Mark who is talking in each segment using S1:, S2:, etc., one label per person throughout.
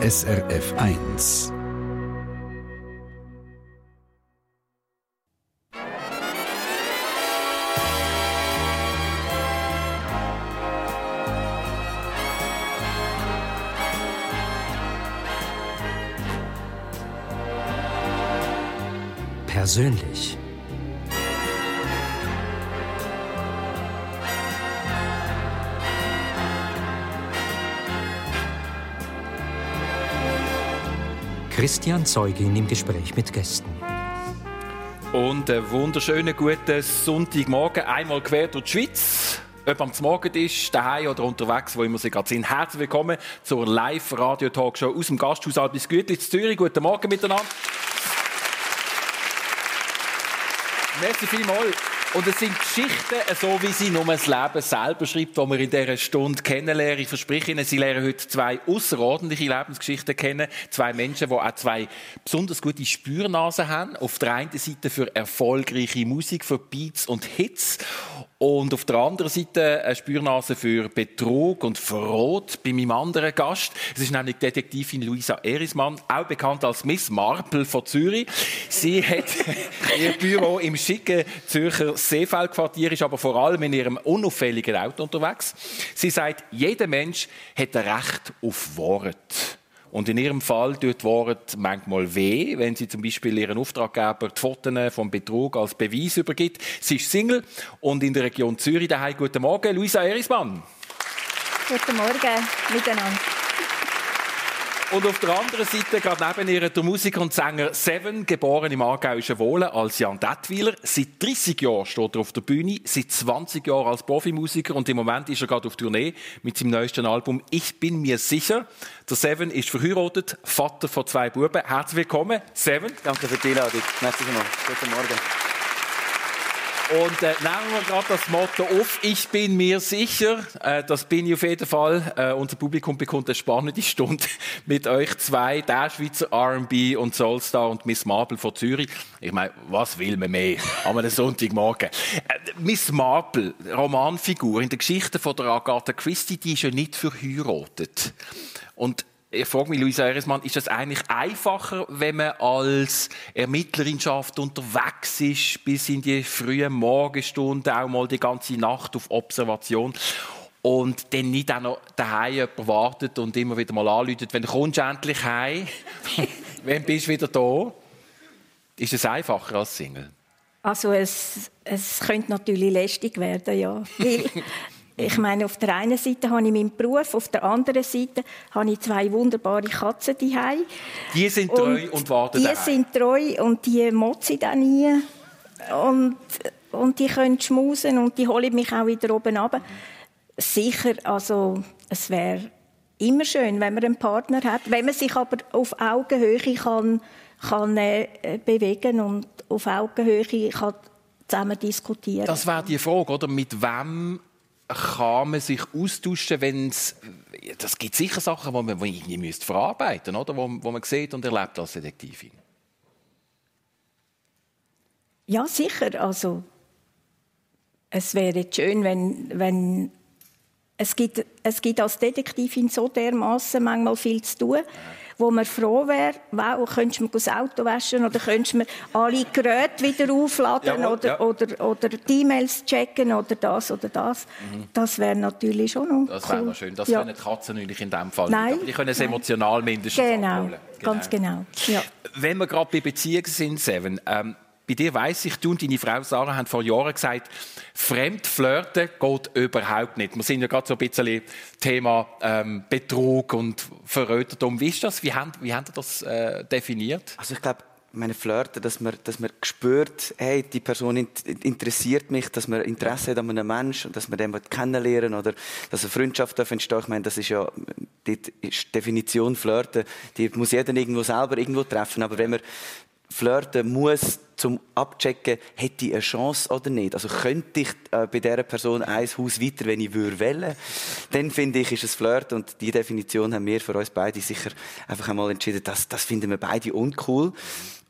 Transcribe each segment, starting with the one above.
S1: SRF 1.
S2: Persönlich. Christian Zeugin im Gespräch mit Gästen.
S3: Und einen wunderschönen guten Sonntagmorgen, einmal quer durch die Schweiz. Ob am Morgen ist, daheim oder unterwegs, wo immer Sie gerade sind. Herzlich willkommen zur Live-Radio-Talkshow aus dem Gasthaus Albis Gütli Zürich. Guten Morgen miteinander. Merci vielmals. Und es sind Geschichten, so wie sie nur das Leben selber schreibt, die wir in dieser Stunde kennenlernen. Ich verspreche Ihnen, Sie lernen heute zwei außerordentliche Lebensgeschichten kennen. Zwei Menschen, die auch zwei besonders gute Spürnasen haben. Auf der einen Seite für erfolgreiche Musik, für Beats und Hits. Und auf der anderen Seite eine Spürnase für Betrug und Verrot bei meinem anderen Gast. Es ist nämlich Detektivin Luisa Erismann, auch bekannt als Miss Marple von Zürich. Sie hat ihr Büro im schicken Zürcher Seefeldquartier, ist aber vor allem in ihrem unauffälligen Auto unterwegs. Sie sagt, jeder Mensch hat ein Recht auf Wort. Und in ihrem Fall tut Wort manchmal weh, wenn sie zum Beispiel ihren Auftraggeber die Fotos vom Betrug als Beweis übergibt. Sie ist Single und in der Region Zürich daheim. Guten Morgen, Luisa Erismann.
S4: Guten Morgen miteinander.
S3: Und auf der anderen Seite, gerade neben ihr, der Musiker und Sänger Seven, geboren im aargauischen Wohlen als Jan Detwiler. Seit 30 Jahren steht er auf der Bühne, seit 20 Jahren als Profimusiker und im Moment ist er gerade auf Tournee mit seinem neuesten Album «Ich bin mir sicher». Der Seven ist verheiratet, Vater von zwei Buben. Herzlich willkommen, Seven.
S5: Danke für die Einladung. Merci vielmals. Guten Morgen.
S3: Und äh, nehmen wir gerade das Motto auf, ich bin mir sicher, äh, das bin ich auf jeden Fall. Äh, unser Publikum bekommt eine spannende Stunde mit euch zwei, der Schweizer R&B und Soulstar und Miss Marple von Zürich. Ich meine, was will man mehr an einem Sonntagmorgen? Äh, Miss Marple, Romanfigur in der Geschichte von der Agatha Christie, die ist ja nicht verheiratet. Und ich frage mich, Luisa Eresmann, ist es eigentlich einfacher, wenn man als Ermittlerinschaft unterwegs ist, bis in die frühen Morgenstunden, auch mal die ganze Nacht auf Observation und dann nicht auch noch daheim jemand wartet und immer wieder mal anläutet, wenn du kommst endlich heim, wenn bist du wieder da? Ist es einfacher als Single?
S4: Also es, es könnte natürlich lästig werden, ja. Weil ich meine, auf der einen Seite habe ich meinen Beruf, auf der anderen Seite habe ich zwei wunderbare Katzen daheim.
S3: Die sind treu und, und warten
S4: Die
S3: daheim.
S4: sind treu und die motzen dann nie. Und, und die können schmusen und die holen mich auch wieder oben ab. Sicher, also es wäre immer schön, wenn man einen Partner hat, wenn man sich aber auf Augenhöhe kann, kann äh, bewegen und auf Augenhöhe kann zusammen diskutieren.
S3: Das wäre die Frage, oder? Mit wem kann man sich austauschen, wenn es das gibt sicher Sachen, die man irgendwie müsste verarbeiten, oder, wo, wo man sieht und erlebt als Detektivin.
S4: Ja, sicher. Also es wäre schön, wenn, wenn es gibt, es gibt als Detektivin so dermaßen manchmal viel zu tun, wo man froh wäre, wow, könntest du mir das Auto waschen oder könntest du mir alle Geräte wieder aufladen
S3: Jawohl,
S4: oder,
S3: ja.
S4: oder, oder die E-Mails checken oder das oder das. Das wäre natürlich schon noch
S3: Das
S4: cool.
S3: wäre noch schön. Das
S4: ja.
S3: können die Katzen natürlich in dem Fall
S4: Nein,
S3: nicht. Die können es emotional mindestens
S4: Genau,
S3: abholen.
S4: ganz genau. Ja.
S3: Wenn wir gerade bei Beziehungen sind, Seven, ähm, bei dir weiss ich, du und deine Frau Sarah haben vor Jahren gesagt, Fremdflirten geht überhaupt nicht. Wir sind ja gerade so ein bisschen Thema ähm, Betrug und Verrötertum. Wie ist das? Wie haben, wie ihr das äh, definiert?
S5: Also ich glaube, meine Flirten, dass man, dass man spürt, hey, die Person in- interessiert mich, dass man Interesse hat an einem Menschen und dass man den kennenlernen oder dass eine Freundschaft darf entstehen. Ich meine, das ist ja die Definition Flirten, die muss jeder irgendwo selber irgendwo treffen. Aber wenn man flirten muss, zum abchecken, hätte ich eine Chance oder nicht. Also könnte ich äh, bei dieser Person ein Haus weiter, wenn ich würde wollen, dann finde ich, ist es Flirt und die Definition haben wir für uns beide sicher einfach einmal entschieden, das, das finden wir beide uncool.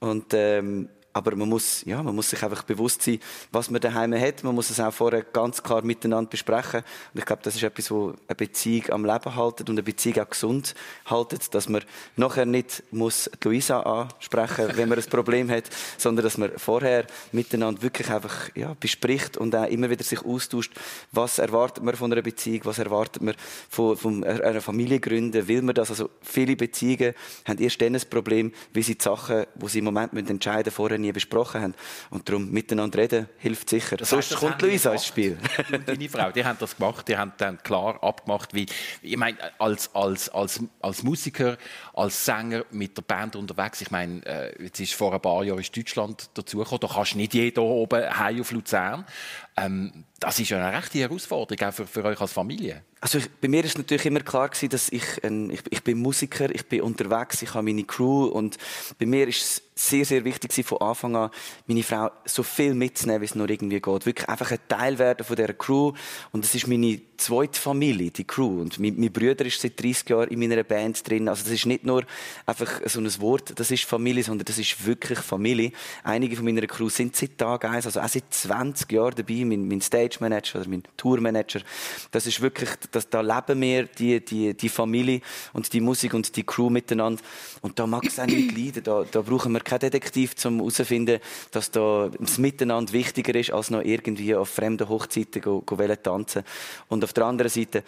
S5: Und, ähm, aber man muss, ja, man muss sich einfach bewusst sein, was man daheim hat. Man muss es auch vorher ganz klar miteinander besprechen. Und ich glaube, das ist etwas, wo eine Beziehung am Leben haltet und eine Beziehung auch gesund haltet, dass man nachher nicht muss Luisa ansprechen, wenn man ein Problem hat, sondern dass man vorher miteinander wirklich einfach ja, bespricht und auch immer wieder sich austauscht, was erwartet man von einer Beziehung, was erwartet man von, von einer Familie gründen, will man das? Also viele Beziehungen haben erst dann ein Problem, wie sie die Sachen, die sie im Moment entscheiden müssen, vorher nie besprochen haben. Und darum miteinander reden hilft sicher. Das Sonst heißt, kommt Luisa ins Spiel.
S3: Deine Frau, die haben das gemacht, die haben dann klar abgemacht, wie, ich meine, als, als, als, als Musiker, als Sänger mit der Band unterwegs, ich meine, äh, jetzt ist vor ein paar Jahren ist Deutschland dazugekommen, da kannst du nicht jeder oben heim auf Luzern. Ähm, das ist ja eine rechte Herausforderung, auch für, für euch als Familie.
S5: Also ich, bei mir ist natürlich immer klar gewesen, dass ich, ein, ich, ich bin Musiker, ich bin unterwegs, ich habe meine Crew und bei mir ist es sehr, sehr wichtig gewesen, von Anfang an, meine Frau so viel mitzunehmen, wie es nur irgendwie geht. Wirklich einfach ein Teil werden von dieser Crew und es ist meine zweite Familie, die Crew. Und mein, mein Bruder ist seit 30 Jahren in meiner Band drin. Also das ist nicht nur einfach so ein Wort, das ist Familie, sondern das ist wirklich Familie. Einige von meiner Crew sind seit Tag eins, also auch seit 20 Jahren dabei, mein, mein Stage Manager oder mein Tourmanager. Das ist wirklich das, da leben wir die, die, die Familie und die Musik und die Crew miteinander. Und da mag es auch nicht leiden. Da, da brauchen wir keinen Detektiv, um herauszufinden, dass da das Miteinander wichtiger ist, als noch irgendwie auf fremden Hochzeiten go, go tanzen. Und auf der anderen Seite,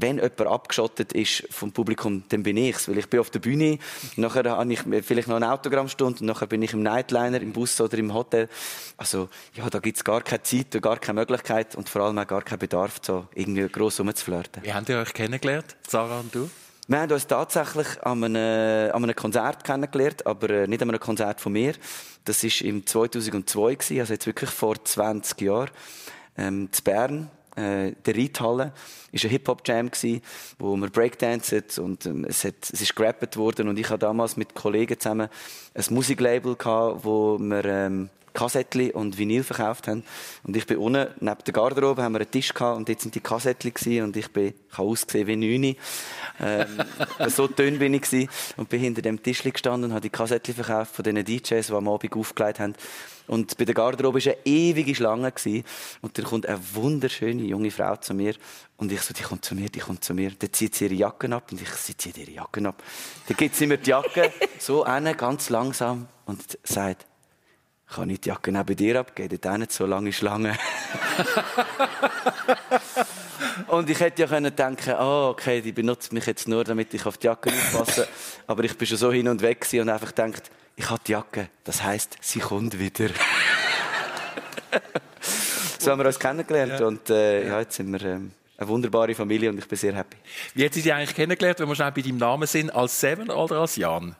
S5: wenn jemand abgeschottet ist vom Publikum, dann bin ich's. Weil ich bin auf der Bühne, nachher habe ich vielleicht noch eine Autogrammstunde, und nachher bin ich im Nightliner, im Bus oder im Hotel. Also, ja, da gibt's gar keine Zeit und gar keine Möglichkeit und vor allem auch gar keinen Bedarf, so irgendwie gross rumzuflirten.
S3: Wie habt ihr euch kennengelernt, Sarah und du?
S5: Wir haben uns tatsächlich an einem, an einem Konzert kennengelernt, aber äh, nicht an einem Konzert von mir. Das war im 2002, also jetzt wirklich vor 20 Jahren, ähm, in Bern äh, der Reithalle. Ist ein Hip-Hop-Jam wo wir Breakdancen und ähm, es, hat, es ist gerappt worden und ich habe damals mit Kollegen zusammen ein Musiklabel gehabt, wo wir ähm, Kassettchen und Vinyl verkauft haben. Und ich bin unten, neben der Garderobe, haben wir einen Tisch gehabt und jetzt sind die Kassettchen gewesen und ich bin, ich habe ausgesehen wie Neune. Ähm, so dünn bin ich gewesen und bin hinter dem Tisch gestanden und habe die Kassettchen verkauft von den DJs, die am Abend aufgelegt haben. Und bei der Garderobe war eine ewige Schlange. Gewesen. Und dann kommt eine wunderschöne junge Frau zu mir. Und ich so, die kommt zu mir, die kommt zu mir. Dann zieht sie ihre Jacke ab. Und ich, sie zieht ihre Jacke ab. Dann gibt sie mir die Jacke so eine, ganz langsam. Und sagt, kann ich die Jacke neben dir abgeben? Dort nicht so lange Schlange. und ich hätte ja können denken, oh, okay, die benutzt mich jetzt nur, damit ich auf die Jacke aufpasse. Aber ich bin schon so hin und weg und einfach gedacht, ich habe die Jacke. Das heißt, sie kommt wieder. so haben wir uns kennengelernt ja. und äh, ja, jetzt sind wir ähm, eine wunderbare Familie und ich bin sehr happy.
S3: Wie hat sie dich eigentlich kennengelernt, wenn wir schnell bei deinem Namen sind, als Seven oder als Jan?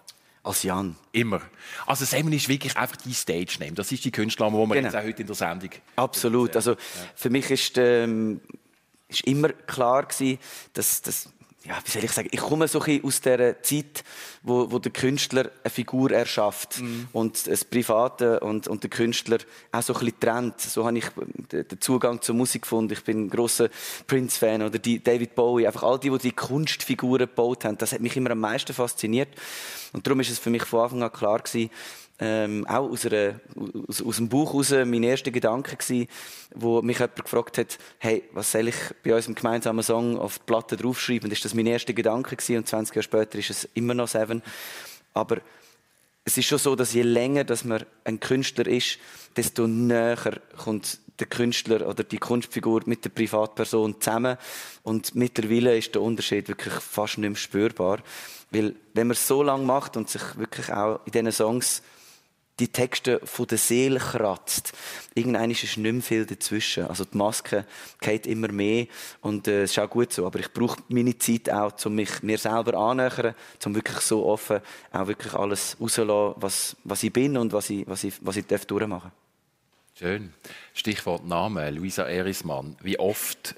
S5: Als Jan.
S3: Immer. Also Seven ist wirklich einfach die Stage-Name. Das ist die Künstlername, die wir genau. jetzt auch heute in der Sendung...
S5: Absolut. Also für mich ist, ähm, ist immer klar gewesen, dass, dass ja, wie soll ich sagen, ich komme so ein aus der Zeit, wo, wo der Künstler eine Figur erschafft mm. und das Private und, und der Künstler auch so ein bisschen trennt. So habe ich den Zugang zur Musik gefunden. Ich bin ein grosser Prince-Fan oder die David Bowie. Einfach all die, die die Kunstfiguren gebaut haben, das hat mich immer am meisten fasziniert. Und darum ist es für mich von Anfang an klar gewesen, ähm, auch aus, einer, aus, aus dem Buch heraus mein erster Gedanke gewesen, wo mich jemand gefragt hat, hey, was soll ich bei unserem gemeinsamen Song auf die Platte draufschreiben? Das ist das mein erster Gedanke gewesen und 20 Jahre später ist es immer noch Seven. Aber es ist schon so, dass je länger dass man ein Künstler ist, desto näher kommt der Künstler oder die Kunstfigur mit der Privatperson zusammen. Und mittlerweile ist der Unterschied wirklich fast nicht mehr spürbar. Weil, wenn man es so lange macht und sich wirklich auch in diesen Songs die Texte von der Seele kratzt. Irgendwann ist nicht mehr viel dazwischen. Also die Maske geht immer mehr und äh, es ist auch gut so. Aber ich brauche meine Zeit auch, um mich mir selber annähern, um wirklich so offen auch wirklich alles rauszulassen, was, was ich bin und was ich, was ich, was ich darf durchmachen
S3: Schön. Stichwort Name, Luisa Erismann. Wie oft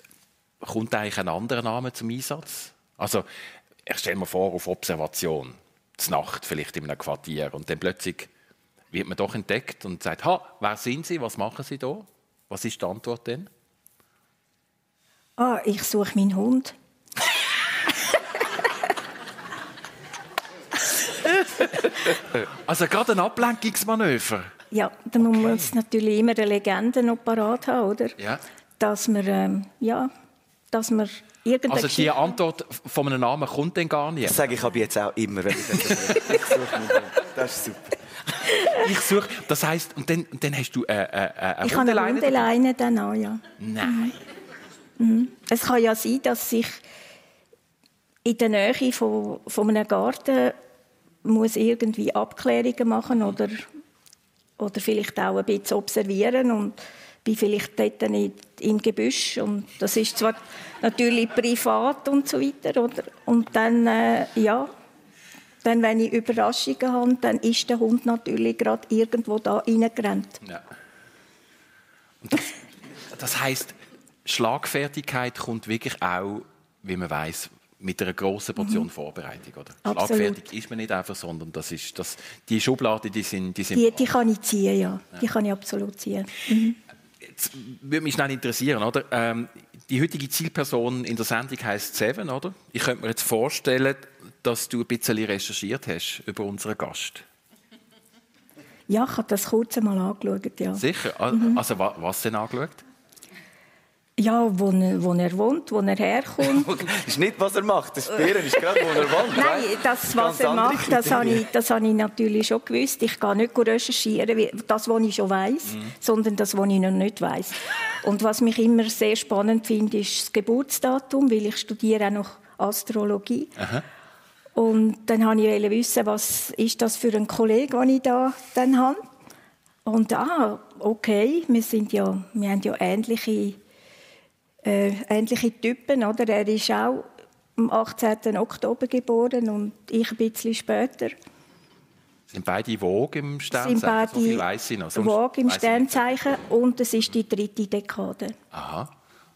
S3: kommt eigentlich ein anderer Name zum Einsatz? Also, ich stelle mir vor, auf Observation, zur Nacht vielleicht in einem Quartier und dann plötzlich wird man doch entdeckt und sagt, ha, wer sind Sie, was machen Sie da? Was ist die Antwort denn?
S4: Ah, ich suche meinen Hund.
S3: also gerade ein Ablenkungsmanöver.
S4: ja, dann muss man natürlich immer eine Legende noch parat haben, oder?
S3: Ja.
S4: Dass man, ähm, ja, dass man irgendeine
S3: Also die Antwort von einem Namen kommt dann gar nicht.
S5: Das sage ich aber jetzt auch immer, wenn ich das. Das ist super.
S3: Ich suche, das heisst, und dann, und dann hast du äh, äh, äh, eine
S4: Ich habe eine
S3: Hundeleine
S4: dann auch, ja.
S3: Nein.
S4: Es kann ja sein, dass ich in der Nähe von, von einem Garten muss irgendwie Abklärungen machen oder, oder vielleicht auch ein bisschen observieren und bin vielleicht dort nicht im Gebüsch. Und das ist zwar natürlich privat und so weiter oder? Und dann äh, ja dann wenn ich Überraschungen habe, dann ist der Hund natürlich gerade irgendwo da reingerannt.
S3: Ja. Und das, das heisst, Schlagfertigkeit kommt wirklich auch, wie man weiß, mit einer grossen Portion Vorbereitung. Oder?
S4: Mhm. Absolut.
S3: Schlagfertig ist man nicht einfach, sondern das ist, das, die Schubladen, die sind, die sind
S4: Die, die kann ich ziehen, ja. Die kann ich absolut ziehen.
S3: Jetzt würde mich schnell interessieren, oder? Ähm, die heutige Zielperson in der Sendung heißt Seven, oder? Ich könnte mir jetzt vorstellen, dass du ein bisschen recherchiert hast über unseren Gast.
S4: Ja, ich habe das kurz einmal angeschaut, ja.
S3: Sicher? Ah,
S4: Mhm.
S3: Also wa- was denn angeschaut?
S4: Ja, wo er, wo er wohnt, wo er herkommt.
S5: Das ist nicht, was er macht. Das Bären ist gerade, wo er wohnt.
S4: Nein, das, was er macht, das habe, ich, das habe ich natürlich schon gewusst. Ich gehe nicht recherchieren, das, was ich schon weiß, sondern das, was ich noch nicht weiß. Und was mich immer sehr spannend finde, ist das Geburtsdatum, weil ich studiere auch noch Astrologie. Und dann wollte ich wissen, was ist das für ein Kollege, den ich da dann habe. Und ah, okay, wir sind ja, wir haben ja ähnliche, äh, ähnliche Typen, oder? Er ist auch am 18. Oktober geboren und ich ein bisschen später.
S3: Sind beide Vogue im
S4: Sind
S3: Sternzeichen?
S4: beide
S3: so viel weiss ich noch. Sonst
S4: Waage im. Sternzeichen und es ist die dritte Dekade.
S3: Aha.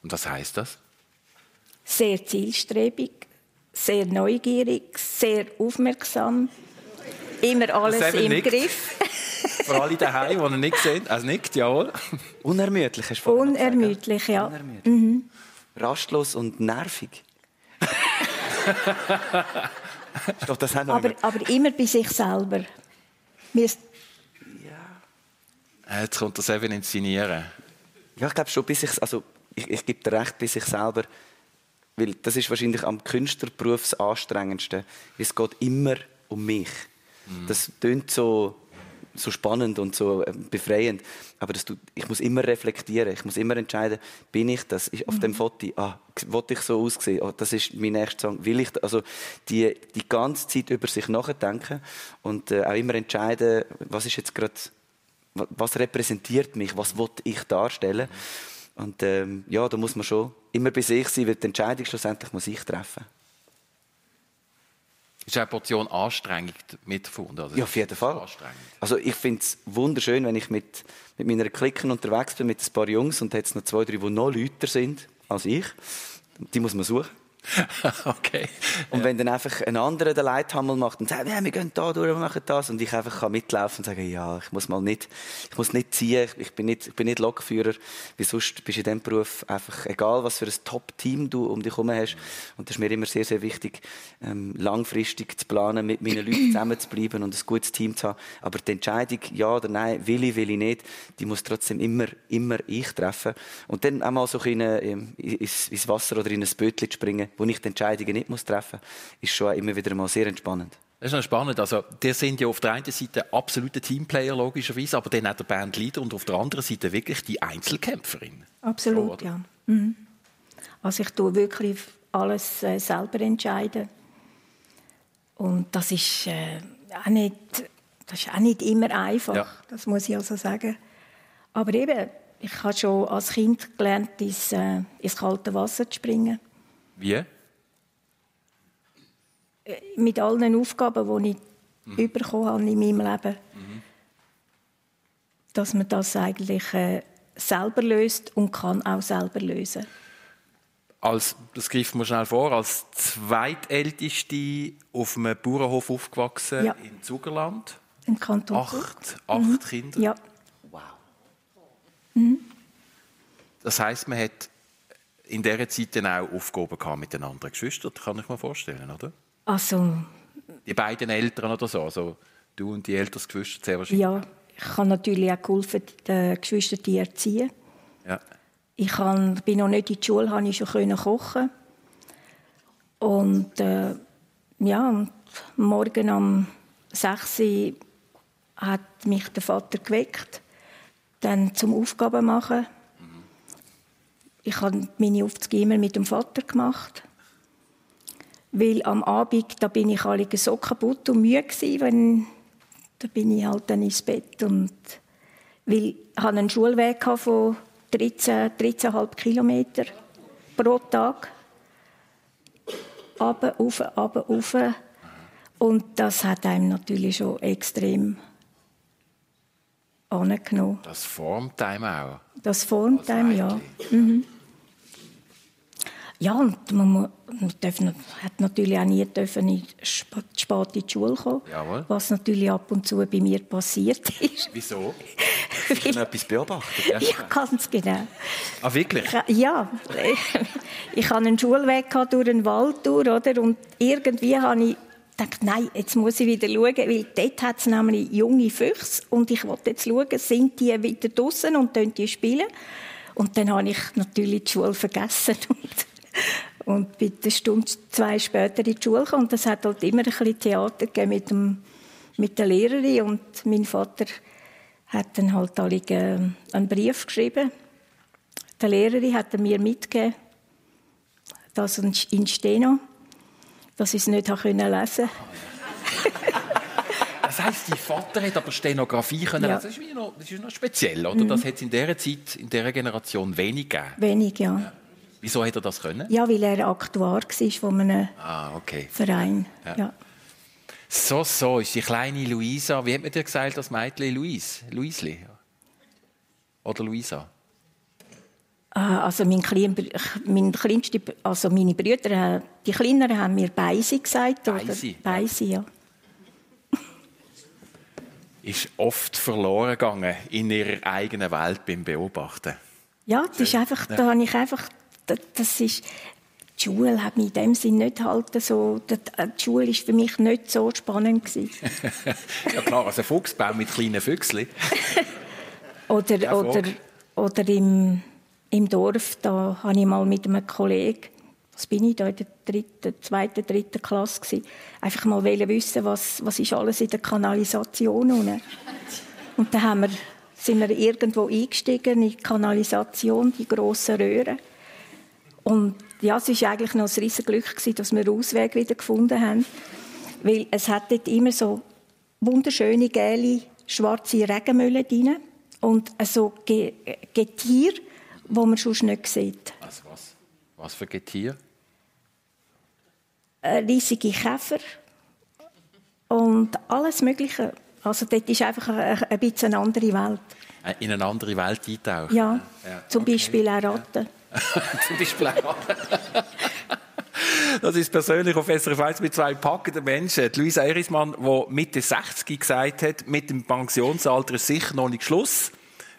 S3: Und was heisst das?
S4: Sehr zielstrebig, sehr neugierig, sehr aufmerksam, immer alles im
S3: nickt.
S4: Griff,
S3: Für alle daheim, die ihn nicht sehen. Also nickt, jawohl.
S5: Unermüdlich, hast du
S4: unermüdlich, ja.
S5: Unermüdlich. Rastlos und nervig. ist doch das auch noch
S4: Aber,
S5: immer-
S4: aber immer bei sich selber. Ist-
S3: Äh, Jetzt kommt der Seven inszenieren.
S5: Ja, ich glaube schon, bis ich, also ich, ich gebe dir recht, bis ich selber, weil das ist wahrscheinlich am Künstlerberuf das anstrengendste. Es geht immer um mich. Das klingt so, so spannend und so ähm, befreiend, aber das tut, ich muss immer reflektieren, ich muss immer entscheiden, bin ich das, ist auf dem Foto, ah, wollte ich so aussehen, oh, das ist mein nächster Song, will ich, also die, die ganze Zeit über sich nachdenken und äh, auch immer entscheiden, was ist jetzt gerade wa- was repräsentiert mich, was will ich darstellen. Und ähm, ja, da muss man schon immer bei sich sein, weil die Entscheidung schlussendlich muss ich treffen.
S3: Ist eine Portion Anstrengung mit verbunden? Also
S5: Ja, auf jeden Fall.
S3: Anstrengend.
S5: Also ich finde es wunderschön, wenn ich mit, mit meiner Klicken unterwegs bin, mit ein paar Jungs und jetzt noch zwei, drei, die noch lauter sind als ich. Die muss man suchen.
S3: okay.
S5: Und wenn dann einfach ein anderer den Leithammel macht und sagt, ja, wir gehen da durch, wir machen das, und ich einfach kann mitlaufen und sagen, ja, ich muss mal nicht, ich muss nicht ziehen, ich bin nicht, ich bin nicht Lokführer, wie sonst bist du in diesem Beruf einfach, egal was für ein Top-Team du um dich herum hast. Und das ist mir immer sehr, sehr wichtig, ähm, langfristig zu planen, mit meinen Leuten zusammen zu bleiben und ein gutes Team zu haben. Aber die Entscheidung, ja oder nein, will ich, will ich nicht, die muss trotzdem immer, immer ich treffen. Und dann auch mal so ein bisschen, ähm, ins, ins Wasser oder in ein Bötchen springen, wo ich die Entscheidungen nicht muss treffen muss, ist schon immer wieder mal sehr entspannend.
S3: Das ist noch spannend. Also, die sind ja auf der einen Seite absolute Teamplayer, logischerweise, aber dann auch der Bandleader und auf der anderen Seite wirklich die Einzelkämpferin.
S4: Absolut,
S3: So,
S4: ja. Mhm. Also ich tue wirklich alles äh, selber entscheiden. Und das ist, äh, auch nicht, das ist auch nicht immer einfach,
S3: Ja.
S4: das muss ich also sagen. Aber eben, ich habe schon als Kind gelernt, ins, äh, ins kalte Wasser zu springen.
S3: Wie?
S4: Mit allen Aufgaben, die ich bekommen habe in meinem Leben. Dass man das eigentlich äh, selber löst und kann auch selber lösen.
S3: Als, das greift man schnell vor, als zweitälteste auf einem Bauernhof aufgewachsen
S4: Ja.
S3: in Zugerland.
S4: Im Kanton.
S3: Acht, acht Kinder.
S4: Ja,
S3: Das heisst, man hat in dieser Zeit dann auch Aufgaben gehabt mit den anderen Geschwistern, kann ich mir vorstellen, oder?
S4: also
S3: Die beiden Eltern oder so, also du und die älteres Geschwister sehr wahrscheinlich.
S4: ja, ich habe natürlich auch geholfen, die Geschwister zu erziehen.
S3: Ja.
S4: Ich kann, bin noch nicht in die Schule, habe ich schon können kochen. Und äh, ja, und morgen um 6 Uhr hat mich der Vater geweckt, dann zum Aufgaben machen. Ich habe meine Aufzüge immer mit dem Vater gemacht. Weil am Abend, da bin ich alle so kaputt und müde gewesen, wenn, da bin ich halt dann ins Bett und weil ich hatte einen Schulweg von 13, 13,5 Kilometer pro Tag. Runter, rauf, runter, rauf. Und das hat einem natürlich schon extrem angenommen.
S3: Das formt einem auch.
S4: Das formt einem, ja. Mhm. Ja, und man, mu- man darf, hat natürlich auch nie dürfen in sp- spät in die Schule kommen,
S3: Jawohl.
S4: was natürlich ab und zu bei mir passiert ist.
S3: Wieso?
S5: Hast du noch etwas beobachtet?
S4: ja, ganz genau.
S3: Ah, wirklich?
S4: Ich- Ja, ich hatte einen Schulweg durch den Wald durch, oder? Und irgendwie habe ich gedacht, nein, jetzt muss ich wieder schauen, weil dort hat es nämlich junge Füchse und ich wollte jetzt schauen, sind die wieder draußen und können die spielen? Und dann habe ich natürlich die Schule vergessen und, und bin eine Stunde, zwei später in die Schule gekommen. Und es hat halt immer ein bisschen Theater gegeben mit, dem, mit der Lehrerin und mein Vater hat dann halt alle äh, einen Brief geschrieben der Lehrerin hat er mir mitgegeben, das in Steno, dass ich es nicht lesen
S3: Das heisst, dein Vater hat aber Stenografie können
S4: Ja.
S3: lesen. Das ist, noch, das ist noch speziell, oder? Das hat es in dieser Zeit, in dieser Generation wenig gegeben.
S4: Wenig, ja.
S3: Wieso hat er das können?
S4: Ja, weil er Aktuar war von einem
S3: Ah, okay.
S4: Verein.
S3: Ja.
S4: Ja.
S3: So, so ist die kleine Luisa. Wie hat man dir gesagt, das Mädchen Luis? Luisli? Oder Luisa?
S4: Ah, Also mein, Klein, mein kleinste, also meine Brüder, äh, die Kleineren haben mir Beisi gesagt. oder?
S3: Beisi, ja. Ist oft verloren gegangen in ihrer eigenen Welt beim Beobachten.
S4: Ja, das ist einfach, da habe ich einfach, das, ist, die Schule hat mich in dem Sinn nicht halt so, die die Schule ist für mich nicht so spannend gewesen.
S3: ja klar, also Fuchsbau mit kleinen Füchsli.
S4: Oder,
S3: Ja,
S4: oder, oder im, im Dorf, da habe ich mal mit einem Kollegen, was bin ich da in der dritten, zweiten, dritten Klasse gewesen, einfach mal wollen wissen, was, was ist alles in der Kanalisation unten. Und dann haben wir, sind wir irgendwo eingestiegen in die Kanalisation, die grossen Röhren. Und ja, es war eigentlich noch ein riesiges Glück, gewesen, dass wir einen Ausweg wieder gefunden haben. Weil es hat dort immer so wunderschöne, gelbe, schwarze Regenmühlen drin. Und so Ge Getier, wo man sonst nicht sieht.
S3: Was, was? Was für Getier?
S4: Äh, riesige Käfer und alles Mögliche. Also dort ist einfach ein, bisschen eine andere Welt.
S3: Äh, In eine andere Welt eintauchen?
S4: Ja,
S3: Ja,
S4: zum
S3: okay.
S4: Beispiel auch Ratten.
S3: Zum auch. Das ist persönlich auf SRF 1 mit zwei packenden Menschen. Die Luisa Erismann, die Mitte 60 gesagt hat, mit dem Pensionsalter ist sicher noch nicht Schluss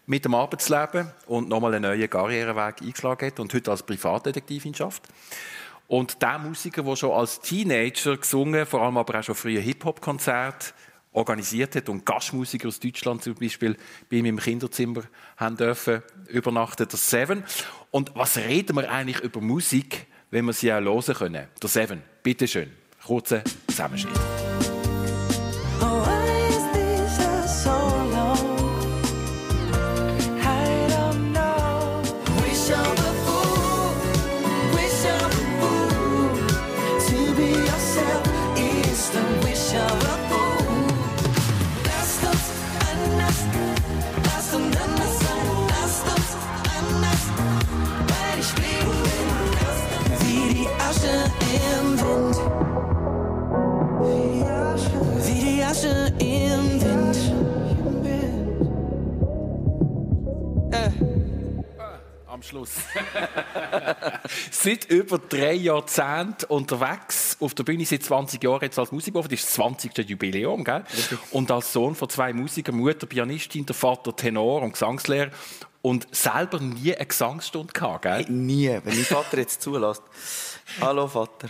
S3: mit dem Arbeitsleben und nochmal einen neuen Karriereweg eingeschlagen hat und heute als Privatdetektivin schafft. Und der Musiker, der schon als Teenager gesungen, vor allem aber auch schon früher Hip-Hop-Konzerte organisiert hat und Gastmusiker aus Deutschland zum Beispiel bei ihm im Kinderzimmer haben dürfen übernachten, der Seven. Und was reden wir eigentlich über Musik, wenn wir sie auch hören können? Der Seven, bitteschön, kurzer Zusammenschnitt. Schluss. seit über drei Jahrzehnten unterwegs, auf der Bühne seit 20 Jahren jetzt als Musikprofi, das ist das 20. Jubiläum, gell? Und als Sohn von zwei Musikern, Mutter Pianistin, der Vater Tenor und Gesangslehrer und selber nie eine Gesangsstunde gehabt, gell?
S5: Nie, wenn mein Vater jetzt zulässt. Hallo Vater.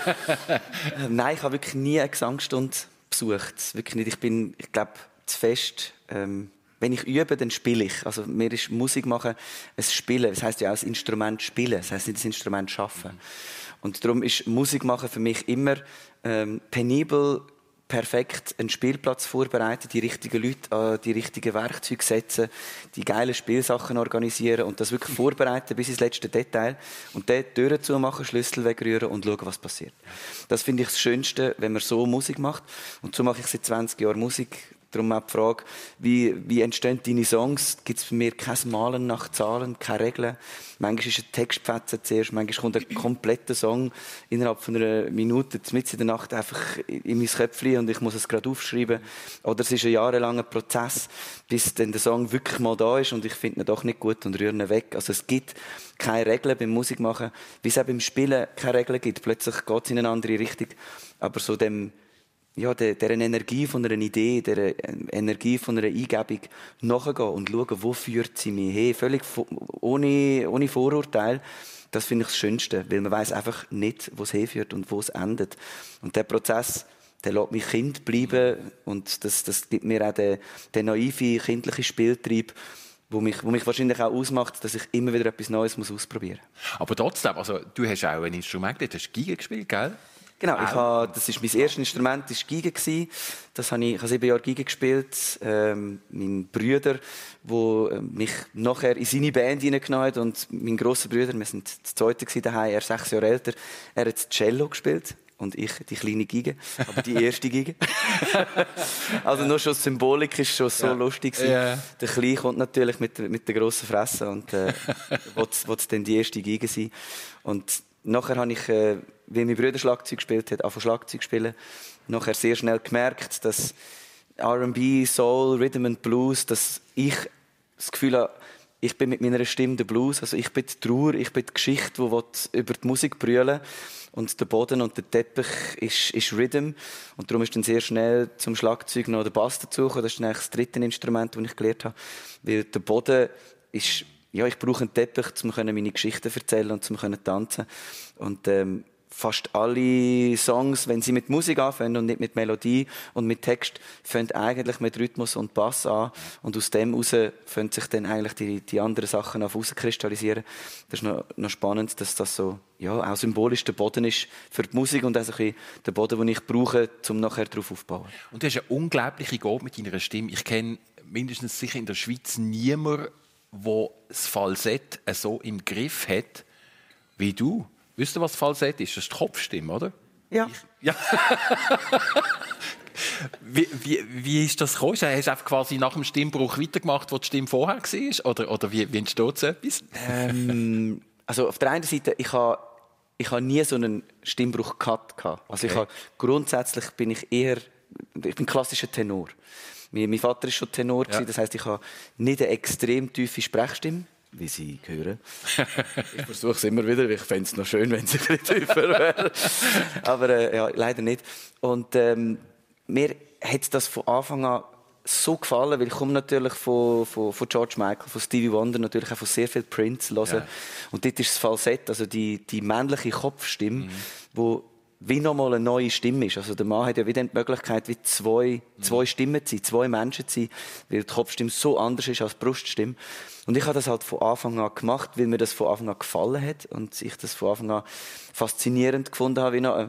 S5: Nein, ich habe wirklich nie eine Gesangsstunde besucht. Wirklich nicht. Ich bin, ich glaube, zu fest. Ähm, wenn ich übe, dann spiele ich. Also mir ist Musik machen ein Spielen. Das heißt ja auch das Instrument spielen. Das heißt nicht das Instrument schaffen. Und darum ist Musik machen für mich immer ähm, penibel, perfekt einen Spielplatz vorbereiten, die richtigen Leute an die richtigen Werkzeuge setzen, die geilen Spielsachen organisieren und das wirklich vorbereiten bis ins letzte Detail und dann Türen zumachen, Schlüssel wegrühren und schauen, was passiert. Das finde ich das Schönste, wenn man so Musik macht. Und so mache ich seit 20 Jahren Musik. Darum auch die Frage, wie, wie entstehen deine Songs? Gibt es bei mir kein Malen nach Zahlen, keine Regeln. Manchmal ist ein Textfetzen zuerst, manchmal kommt ein kompletter Song innerhalb von einer Minute, mitten in der Nacht einfach in mein Köpfchen und ich muss es gerade aufschreiben. Oder es ist ein jahrelanger Prozess, bis dann der Song wirklich mal da ist und ich finde ihn doch nicht gut und rühre ihn weg. Also es gibt keine Regeln beim Musikmachen, wie es auch beim Spielen keine Regeln gibt. Plötzlich geht es in eine andere Richtung. Aber so dem ja, der, der Energie von einer Idee, der Energie von einer Eingebung nachgehen und schauen, wo führt sie mich hin, völlig ohne, ohne Vorurteil. Das finde ich das Schönste, weil man weiß einfach nicht, wo es hinführt und wo es endet. Und der Prozess, der lässt mich Kind bleiben und das, das gibt mir auch den, den naive, kindlichen Spieltrieb, wo mich, wo mich wahrscheinlich auch ausmacht, dass ich immer wieder etwas Neues muss ausprobieren muss.
S3: Aber trotzdem, also, du hast auch ein Instrument, du hast Giga gespielt, gell?
S5: Genau, ich habe, das ist mein erstes Instrument, das war gewesen. Das habe ich, ich habe sieben Jahre Giga gespielt. Ähm, mein Bruder, der äh, mich nachher in seine Band hineingenommen hat und mein grosser Bruder, wir sind das zweite daheim, er ist sechs Jahre älter, er hat Cello gespielt und ich die kleine Giga, aber die erste Giga. also nur schon die Symbolik ist schon so lustig gewesen.
S3: Ja.
S5: Der Kleine kommt natürlich mit, der- mit der grossen Fresse und äh, will dann die erste Giga sein. Und nachher habe ich, äh, wie mein Bruder Schlagzeug gespielt hat, angefangen Schlagzeug spielen. Nachher sehr schnell gemerkt, dass R&B, Soul, Rhythm and Blues, dass ich das Gefühl habe, ich bin mit meiner Stimme der Blues, also ich bin die Trauer, ich bin die Geschichte, die über die Musik brüllen. Und der Boden und der Teppich ist, ist Rhythm. Und darum ist dann sehr schnell zum Schlagzeug noch der Bass dazugekommen, das ist dann eigentlich das dritte Instrument, das ich gelernt habe, weil der Boden ist, ja, ich brauche einen Teppich, um meine Geschichten zu erzählen und um tanzen und ähm, fast alle Songs, wenn sie mit Musik anfangen und nicht mit Melodie und mit Text, fangen eigentlich mit Rhythmus und Bass an. Und aus dem heraus fangen sich dann eigentlich die, die anderen Sachen auf kristallisieren. Das ist noch, noch spannend, dass das so, ja, auch symbolisch der Boden ist für die Musik und auch so ein bisschen der Boden, den ich brauche, um nachher darauf aufzubauen.
S3: Und du hast eine unglaubliche Gabe mit deiner Stimme. Ich kenne mindestens sicher in der Schweiz niemanden, der das Falsett so im Griff hat wie du. Wisst ihr, was Falsett ist? Das ist die Kopfstimme, oder?
S5: Ja.
S3: Ja. wie, wie, wie ist das gekommen? Hast du einfach quasi nach dem Stimmbruch weitergemacht, wo die Stimme vorher war? Oder, oder wie, wie entsteht so etwas?
S5: Ähm, also auf der einen Seite, ich habe ich habe nie so einen Stimmbruch gehabt. Also ich
S3: Okay.
S5: habe, grundsätzlich bin ich eher, ich bin klassischer Tenor. Mein, mein Vater ist schon Tenor,
S3: Ja.
S5: das heißt, ich habe nicht eine extrem tiefe Sprechstimme, wie Sie hören. ich versuche es immer wieder, ich fände es noch schön, wenn es ein bisschen tiefer wäre. Aber äh, ja, leider nicht. Und ähm, mir hat das von Anfang an so gefallen, weil ich komme natürlich von, von, von George Michael, von Stevie Wonder, natürlich auch von sehr viel Prince hören.
S3: Ja.
S5: Und dort ist das Falsett, also die, die männliche Kopfstimme, wo wie nochmal eine neue Stimme ist. Also der Mann hat ja wieder die Möglichkeit, wie zwei, zwei Stimmen zu sein, zwei Menschen zu sein, weil die Kopfstimme so anders ist als die Bruststimme. Und ich habe das halt von Anfang an gemacht, weil mir das von Anfang an gefallen hat und ich das von Anfang an faszinierend gefunden habe, wie noch, äh,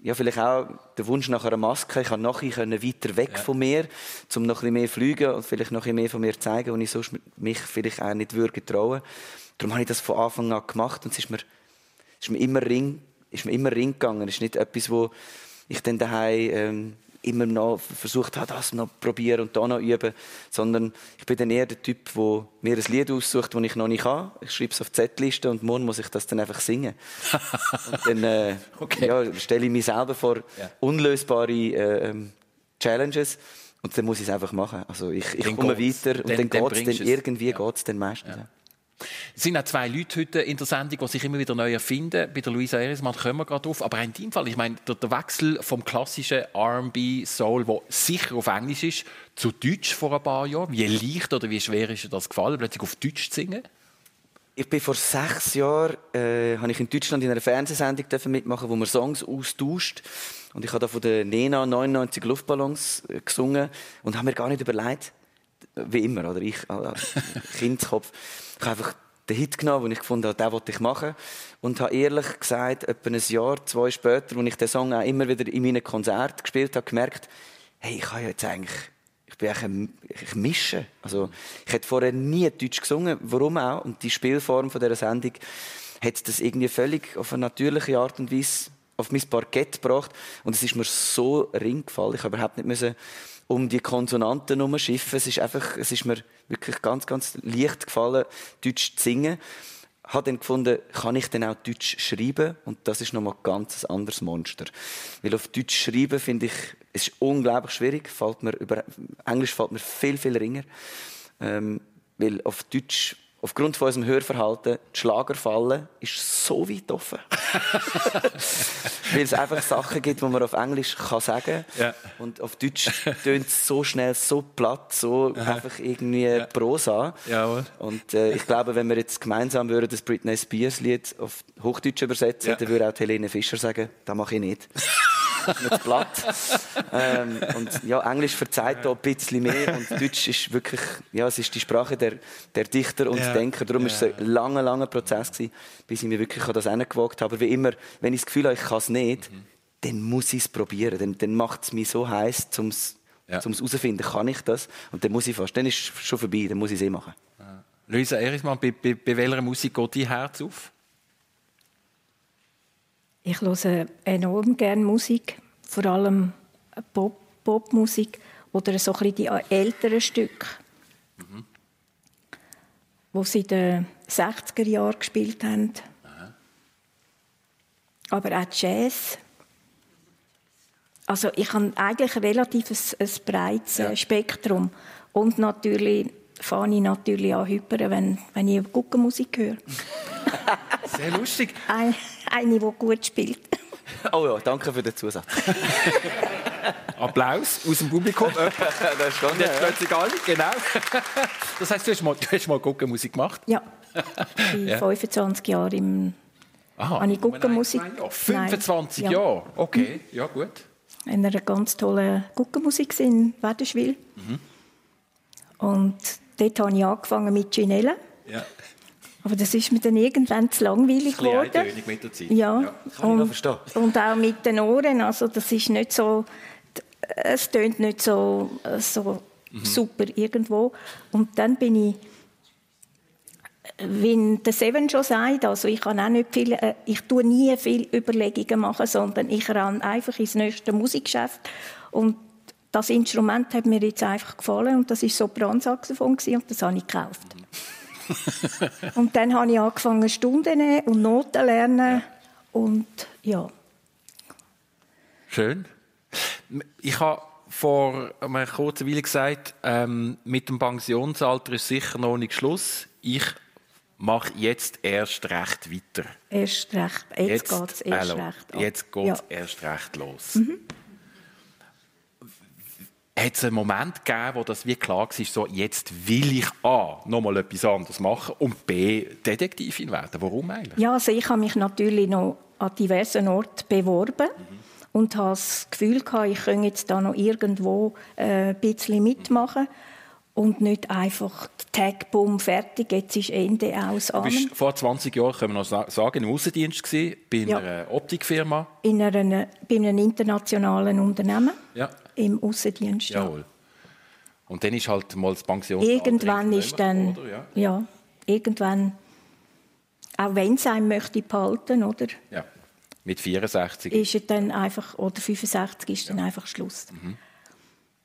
S5: ja, vielleicht auch der Wunsch nach einer Maske. Ich kann nachher können weiter weg von mir, um noch ein bisschen mehr fliegen und vielleicht noch ein bisschen mehr von mir zeigen, wo ich sonst mich vielleicht auch nicht würde trauen. Darum habe ich das von Anfang an gemacht und es ist mir, es ist mir immer Ring, ist mir immer Ring gegangen. Es ist nicht etwas, wo ich dann daheim ähm, immer noch versucht habe, das noch probieren und da noch üben, sondern ich bin dann eher der Typ, der mir ein Lied aussucht, das ich noch nicht habe. Ich schreibe es auf die Z-Liste und morgen muss ich das dann einfach singen. und dann äh,
S3: Okay.
S5: ja, stelle ich mich selber vor
S3: Ja.
S5: unlösbare äh, ähm, Challenges und dann muss ich es einfach machen. Also ich, ich komme
S3: geht's.
S5: weiter und
S3: Dann-
S5: dann,
S3: dann
S5: geht es
S3: bringst
S5: dann
S3: es.
S5: irgendwie geht's dann meistens. Ja.
S3: Es sind auch zwei Leute heute in der Sendung, die sich immer wieder neu erfinden. Bei der Luisa Erismann kommen wir gerade auf. Aber in deinem Fall, ich meine, der, der Wechsel vom klassischen R&B Soul, der sicher auf Englisch ist, zu Deutsch vor ein paar Jahren. Wie leicht oder wie schwer ist dir das gefallen, plötzlich auf Deutsch zu singen?
S5: Ich bin vor sechs Jahren äh, habe ich in Deutschland in einer Fernsehsendung mitmachen, wo man Songs austauscht. Und ich habe da von der Nena 99 Luftballons äh, gesungen und habe mir gar nicht überlegt, wie immer, oder ich als Kindskopf, ich habe einfach den Hit genommen, den ich gefunden habe, den wollte ich machen. Und habe ehrlich gesagt, etwa ein Jahr, zwei später, als ich den Song auch immer wieder in meinen Konzerten gespielt habe, gemerkt, hey, ich habe ja jetzt eigentlich, ich bin eigentlich ein, ich mische. Also, ich hätte vorher nie Deutsch gesungen, warum auch? Und die Spielform von dieser Sendung hat das irgendwie völlig auf eine natürliche Art und Weise auf mein Parkett gebracht. Und es ist mir so ring gefallen. Ich habe überhaupt nicht müssen um die Konsonanten herumschiffen. Es ist einfach, es ist mir wirklich ganz, ganz leicht gefallen, Deutsch zu singen. Habe dann gefunden, kann ich denn auch Deutsch schreiben? Und das ist nochmal ganz ein anderes Monster. Weil auf Deutsch schreiben, finde ich, es ist unglaublich schwierig. Fällt mir über, Englisch fällt mir viel, viel ringer. Ähm, weil auf Deutsch, aufgrund von unserem Hörverhalten, die Schlagerfalle ist so weit offen. Weil es einfach Sachen gibt, die man auf Englisch kann sagen
S3: Ja.
S5: Und auf Deutsch tönt es so schnell, so platt, so einfach irgendwie Prosa.
S3: Jawohl.
S5: Und äh, ich glaube, wenn wir jetzt gemeinsam würden das Britney Spears Lied auf Hochdeutsch übersetzen,
S3: Ja.
S5: dann würde auch Helene Fischer sagen, das mache ich nicht. Das platt. ähm, und ja, Englisch verzeiht da ein bisschen mehr und Deutsch ist wirklich, ja, es ist die Sprache der, der Dichter und
S3: Ja.
S5: Denker. Darum war es ein langer, langer Prozess gewesen, bis ich mir wirklich an das gewagt habe. Aber wie immer, wenn ich das Gefühl habe, ich kann es nicht, dann muss ich es probieren. Dann, dann macht es mich so heiß, um es
S3: Ja.
S5: herauszufinden, kann ich das? Und dann muss ich fast. Dann ist es schon vorbei, dann muss ich es eh machen.
S3: Luisa Erismann, bei, bei, bei welcher Musik geht dein Herz auf?
S4: Ich höre enorm gerne Musik, vor allem Pop, Popmusik oder so ein die älteren Stücke, die sie in den 60er Jahren gespielt haben. Aber auch Jazz. Also ich habe eigentlich ein relativ ein, ein breites äh, Spektrum. Und natürlich fange ich natürlich an hypern, wenn, wenn ich Guckenmusik höre.
S3: Sehr lustig.
S4: Ein- Eine, die gut spielt.
S5: Oh ja, danke für den Zusatz.
S3: Applaus aus dem Publikum.
S5: das ist schon,
S3: jetzt plötzlich alle, genau. Das heisst, du hast mal, du hast mal Guckenmusik gemacht?
S4: Ja, ich bin 25 Jahre im,
S3: Aha.
S4: Habe ich Guckenmusik?
S3: Nein, nein, nein. 25
S4: Nein. Ja.
S3: Jahre? Okay, ja gut.
S4: in einer ganz tollen Guckenmusik in Wädenswil.
S3: Mhm.
S4: Und dort habe ich angefangen mit Ginelle.
S3: Ja.
S4: Aber das ist mir dann irgendwann zu langweilig geworden.
S3: mit der Zeit.
S4: Ja,
S5: Kann ich noch
S4: und,
S5: verstehen.
S4: und auch mit den Ohren. Also das ist nicht so, es tönt nicht so, so
S3: Mhm.
S4: super irgendwo. Und dann bin ich, wie der Seven schon sagt, also ich kann auch nicht viel, äh, ich tue nie viel Überlegungen machen, sondern ich renne einfach ins nächste Musikgeschäft und das Instrument hat mir jetzt einfach gefallen und das ist so Brandsaxophon und das habe ich gekauft. Und dann habe ich angefangen Stunden zu nehmen und Noten lernen und ja,
S3: Schön. Ich habe vor einer kurzen Weile gesagt, ähm, mit dem Pensionsalter ist sicher noch nicht Schluss. Ich mache jetzt erst recht weiter.
S4: erst recht, jetzt, geht es erst recht ab.
S3: Jetzt geht es
S4: Ja. Mhm.
S3: erst recht los. Hat es einen Moment gegeben, wo das wie klar war, so, jetzt will ich A, nochmal etwas anderes machen und B, Detektivin werden? Warum eigentlich?
S4: Ja, also ich habe mich natürlich noch an diversen Orten beworben und habe das Gefühl gehabt, ich könnte jetzt da noch irgendwo äh, ein bisschen mitmachen und nicht einfach Tag, bumm, fertig, jetzt ist Ende aus.
S3: Du bist vor 20 Jahren, können wir noch sa- sagen, im Außendienst gewesen, bei
S4: Ja.
S3: einer Optikfirma.
S4: In einer, bei einem internationalen Unternehmen
S3: Ja.
S4: Im Außendienst. ja.
S3: Jawohl. Und dann ist halt mal das Pension.
S4: Irgendwann ist dann,
S3: Oder? Ja.
S4: ja, irgendwann, auch wenn es einem möchte behalten, oder,
S3: ja. Mit 64.
S4: ist es dann einfach, oder 65 ist dann einfach Schluss.
S3: Mhm.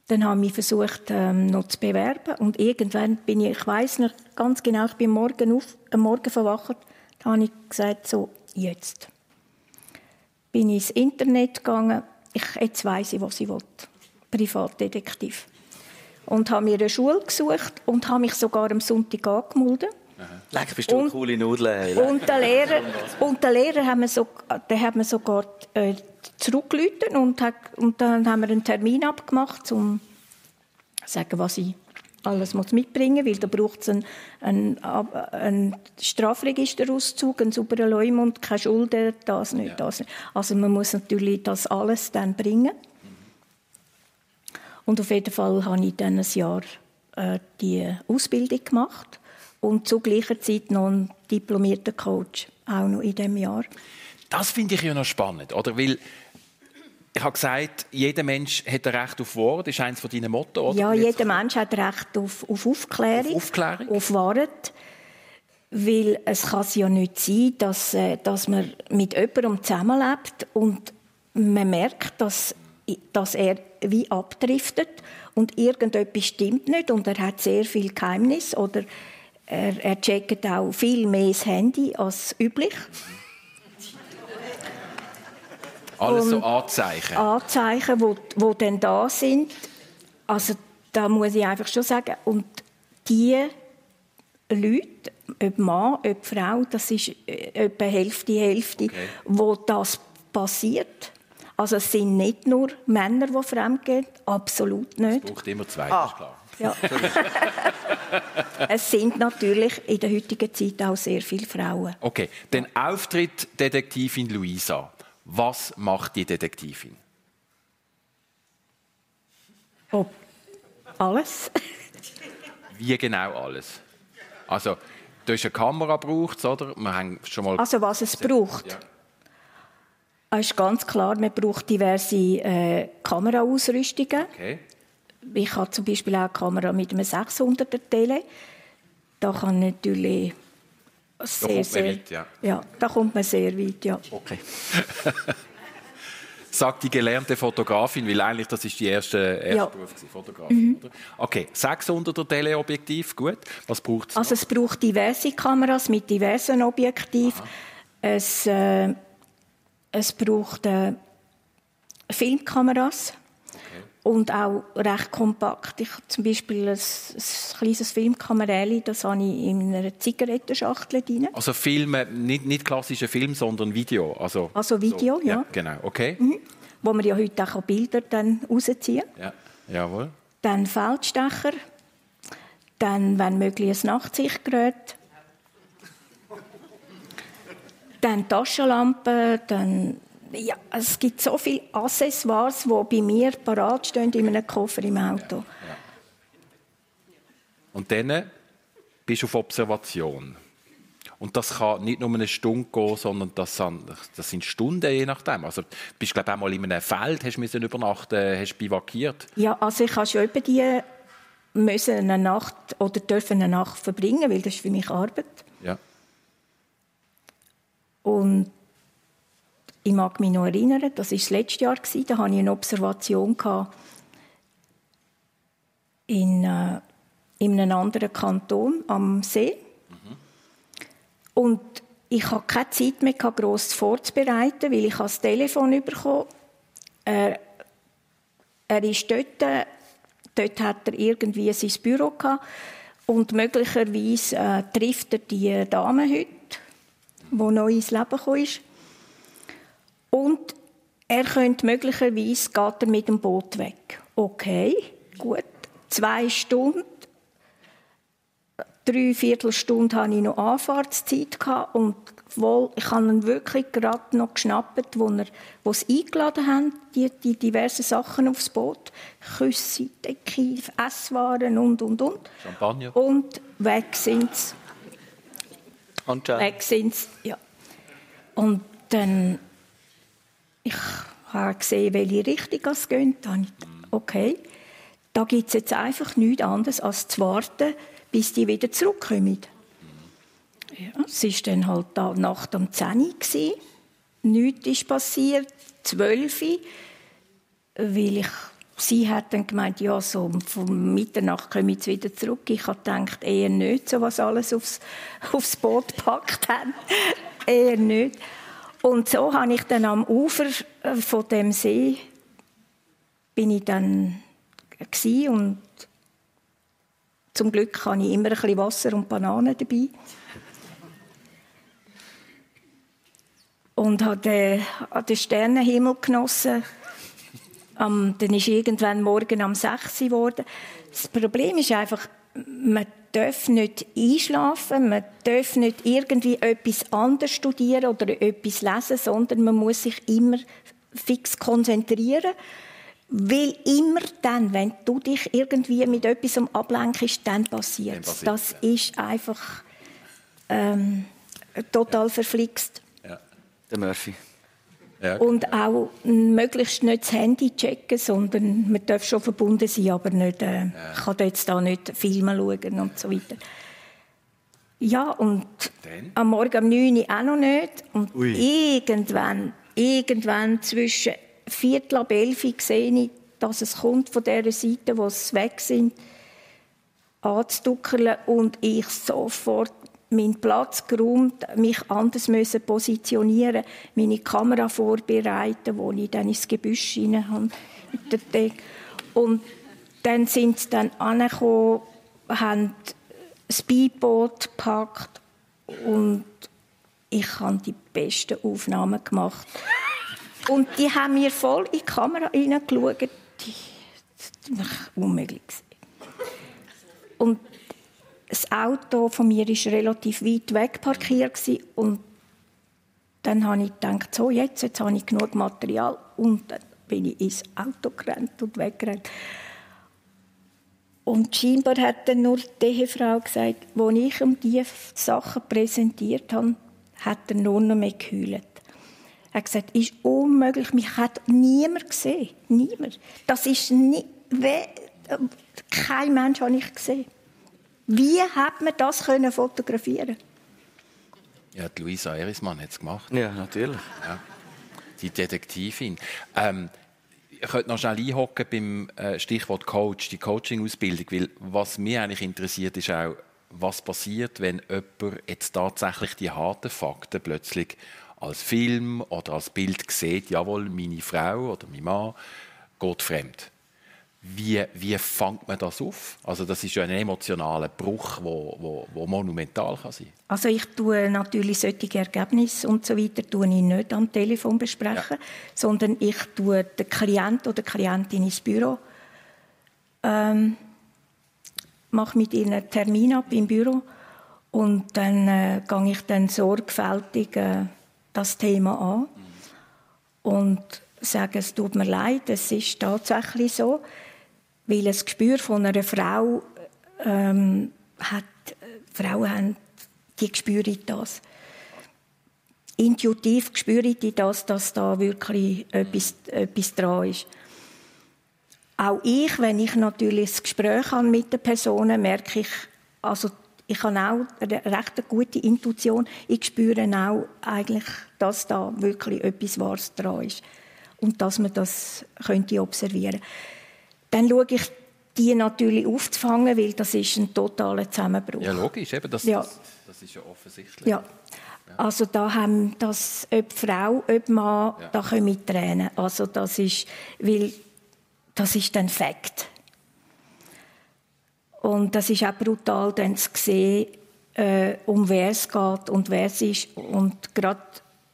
S4: Dann habe ich versucht, ähm, noch zu bewerben und irgendwann bin ich, ich weiß noch ganz genau, ich bin morgen auf, am Morgen verwacht, da habe ich gesagt, so, jetzt. Bin ich ins Internet gegangen, ich, jetzt weiss ich, was ich will. Privatdetektiv. Und habe mir eine Schule gesucht und habe mich sogar am Sonntag angemeldet.
S5: Leck, bist du eine
S4: Und-
S5: coole Nudel. Hey.
S4: Und der Lehrer, und der Lehrer hat mir, so, der hat mir sogar äh, zurückgerufen und, hat, und dann haben wir einen Termin abgemacht, um zu sagen, was ich alles muss mitbringen, weil da braucht es einen, einen, einen Strafregisterauszug, einen sauberen Leumund, keine Schulden, das nicht, das nicht. Also man muss natürlich das alles dann bringen. Und auf jeden Fall habe ich dann ein Jahr äh, die Ausbildung gemacht und zu gleicher Zeit noch einen diplomierten Coach, auch noch in dem Jahr.
S3: Das finde ich ja noch spannend, oder? Weil ich habe gesagt, jeder Mensch hat ein Recht auf Wort, das ist eines von deinen Motto, oder?
S4: Ja, jeder Mensch hat Recht auf, auf Aufklärung.
S3: Auf Aufklärung?
S4: Auf Wahrheit. Weil es kann ja nicht sein, dass, äh, dass man mit jemandem zusammenlebt und man merkt, dass, dass er wie abdriftet und irgendetwas stimmt nicht und er hat sehr viel Geheimnis oder er, er checkt auch viel mehr das Handy als üblich.
S3: Alles so Anzeichen.
S4: Anzeichen, wo, wo dann da sind. Also da muss ich einfach schon sagen, und die Leute, ob Mann, ob Frau, das ist äh, etwa Hälfte, Hälfte,
S3: Okay.
S4: wo das passiert. Also es sind nicht nur Männer, die fremdgehen, absolut nicht.
S3: braucht immer zwei,
S5: Ah.
S3: ist klar.
S4: Ja. es sind natürlich in der heutigen Zeit auch sehr viele Frauen.
S3: Okay, dann Auftritt Detektivin Luisa. Was macht die Detektivin?
S4: Ob alles.
S3: Wie genau alles? Also, du hast eine Kamera braucht, oder? Wir haben schon mal.
S4: Also was es braucht.
S3: Ja.
S4: Es ist ganz klar, man braucht diverse äh, Kameraausrüstungen.
S3: Okay.
S4: Ich habe zum Beispiel auch eine Kamera mit einem 600er Tele. Da kann natürlich sehr,
S3: kommt man
S4: sehr,
S3: weit, ja.
S4: ja, da kommt man sehr weit, ja.
S5: Okay.
S3: Sagt die gelernte Fotografin, weil eigentlich das ist die erste, erste
S4: Ja. Mhm.
S3: Beruf gewesen, Fotografin, oder? Okay, 600er Teleobjektiv, gut. Was braucht es?
S4: Also es braucht diverse Kameras mit diversen Objektiven. Es, äh, es braucht äh, Filmkameras und auch recht kompakt. Ich habe zum Beispiel ein, ein kleines Filmkamerell, das habe ich in einer Zigarettenschachtel drin.
S3: Also Filme, nicht, nicht klassische Film, sondern Video. Also,
S4: Also Video, ja. Mhm.
S3: Genau, okay.
S4: wo man ja heute auch Bilder dann rausziehen kann.
S3: Ja. Jawohl.
S4: Dann Feldstecher, dann, wenn möglich, ein Nachtsichtgerät, dann Taschenlampe, dann ja, es gibt so viele Accessoires, die bei mir parat stehen in einem Koffer im Auto.
S3: Und dann bist du auf Observation. Und das kann nicht nur eine Stunde gehen, sondern das sind, das sind Stunden, je nachdem. Also, du bist, glaube ich, auch mal in einem Feld, hast müssen übernachten, hast bivakiert.
S4: Ja, also ich habe schon die müssen eine Nacht oder dürfen eine Nacht verbringen, weil das ist für mich Arbeit. Und ich mag mich noch erinnern, das war das letzte Jahr, da hatte ich eine Observation in, äh, in einem anderen Kanton am See. Und ich hatte keine Zeit mehr, gross vorzubereiten, weil ich das Telefon bekommen. Er, er ist dort, dort hat er irgendwie sein Büro gehabt. Und möglicherweise äh, trifft er die Dame heute, die neu ins Leben gekommen ist. Und er könnte möglicherweise geht er mit dem Boot weg. Okay, gut. Zwei Stunden, drei Viertelstunde hatte ich noch Anfahrtszeit gehabt und wohl, ich habe ihn wirklich gerade noch geschnappt, wo, er, wo sie eingeladen haben, die, die diversen Sachen aufs Boot. Küsse, Decke, Esswaren und, und, und.
S3: Champagner.
S4: Und weg sind sie.
S5: Anscheinend.
S4: Weg sind sie, ja. Und dann, ich habe gesehen, welche Richtung es geht. Dann okay, da gibt es jetzt einfach nichts anderes, als zu warten, bis die wieder zurückkommen. Ja, es war dann halt da Nacht um 10 Uhr. Nichts ist passiert. 12 Uhr. Weil ich, sie hat dann gemeint, ja, so von Mitternacht komme ich wieder zurück. Ich habe gedacht, eher nicht, so was alles aufs, aufs Boot gepackt haben. eher nicht. Und so habe ich dann am Ufer äh, von dem See bin ich dann und zum Glück habe ich immer ein bisschen Wasser und Bananen dabei. Und habe den, habe den Sternenhimmel genossen. Am, dann ist irgendwann morgen am 6 Uhr geworden. Das Problem ist einfach, man darf nicht einschlafen, man darf nicht irgendwie etwas anderes studieren oder etwas lesen, sondern man muss sich immer fix konzentrieren. Weil immer dann, wenn du dich irgendwie mit etwas ablenkst, dann passiert es. Das ist einfach ähm, total verflixt.
S5: Der Murphy.
S3: Ja.
S4: Und auch möglichst nicht das Handy checken, sondern man darf schon verbunden sein, aber nicht, äh, kann jetzt da nicht Filme schauen und so weiter. Ja, und
S3: Dann?
S4: am Morgen um 9 Uhr auch noch nicht. Und
S5: Ui.
S4: irgendwann, irgendwann zwischen Viertel ab 11 Uhr sehe ich, dass es kommt von dieser Seite, wo sie weg sind, anzuduckeln und ich sofort meinen Platz geräumt, mich anders müssen positionieren, meine Kamera vorbereiten, wo ich dann ins Gebüsch hinein habe. Und dann sind sie dann angekommen, haben das Speedboot gepackt und ich habe die besten Aufnahmen gemacht. Und die haben mir voll in die Kamera hineingeschaut. Das war unmöglich. Und das Auto von mir war relativ weit weg parkiert. Und dann habe ich gedacht, so, jetzt, jetzt habe ich genug Material. Und dann bin ich ins Auto gerannt und weggerannt. Und scheinbar hat dann nur die Ehefrau gesagt, als ich ihm diese Sachen präsentiert habe, hat er nur noch mehr geheult. Er hat gesagt, ist unmöglich, mich hat niemand gesehen. Niemand. Das ist wer, kein Mensch habe ich gesehen. Wie hat man das können fotografieren?
S3: ja, die Luisa Erismann hat es gemacht.
S5: Ja, natürlich.
S3: die Detektivin. Ähm, ich könnte noch schnell einhocken beim äh, Stichwort Coach, die Coaching-Ausbildung, weil was mich eigentlich interessiert, ist auch, was passiert, wenn jemand jetzt tatsächlich die harten Fakten plötzlich als Film oder als Bild sieht, jawohl, meine Frau oder mein Mann geht fremd. Wie, wie fängt man das auf? Also das ist ja ein emotionaler Bruch, wo, wo, wo monumental kann sein.
S4: Also ich tue natürlich solche Ergebnisse und so weiter tue ich nicht am Telefon besprechen, sondern ich tue den Klient oder die Klientin ins Büro, ähm, mache mit ihnen einen Termin ab im Büro und dann äh, gehe ich dann sorgfältig äh, das Thema an und sage, es tut mir leid, es ist tatsächlich so, weil ein Gespür von einer Frau ähm, hat, Frauen haben, die spüren das. Intuitiv spüren die das, dass da wirklich etwas, etwas dran ist. Auch ich, wenn ich natürlich das Gespräch habe mit den Personen, merke ich, also ich habe auch eine recht gute Intuition. Ich spüre auch eigentlich, dass da wirklich etwas Wahres dran ist. Und dass man das könnte observieren Dann schaue ich, die natürlich aufzufangen, weil das ist ein totaler Zusammenbruch.
S3: Ja, logisch, eben, das,
S4: Ja.
S3: das, das ist ja offensichtlich.
S4: Ja. Also da haben das, ob Frau, ob Mann,
S3: Ja.
S4: da kommen Tränen. Also das ist, weil das ist dann Fakt. Und das ist auch brutal, dann zu sehen, äh, um wer es geht und wer es ist. Und gerade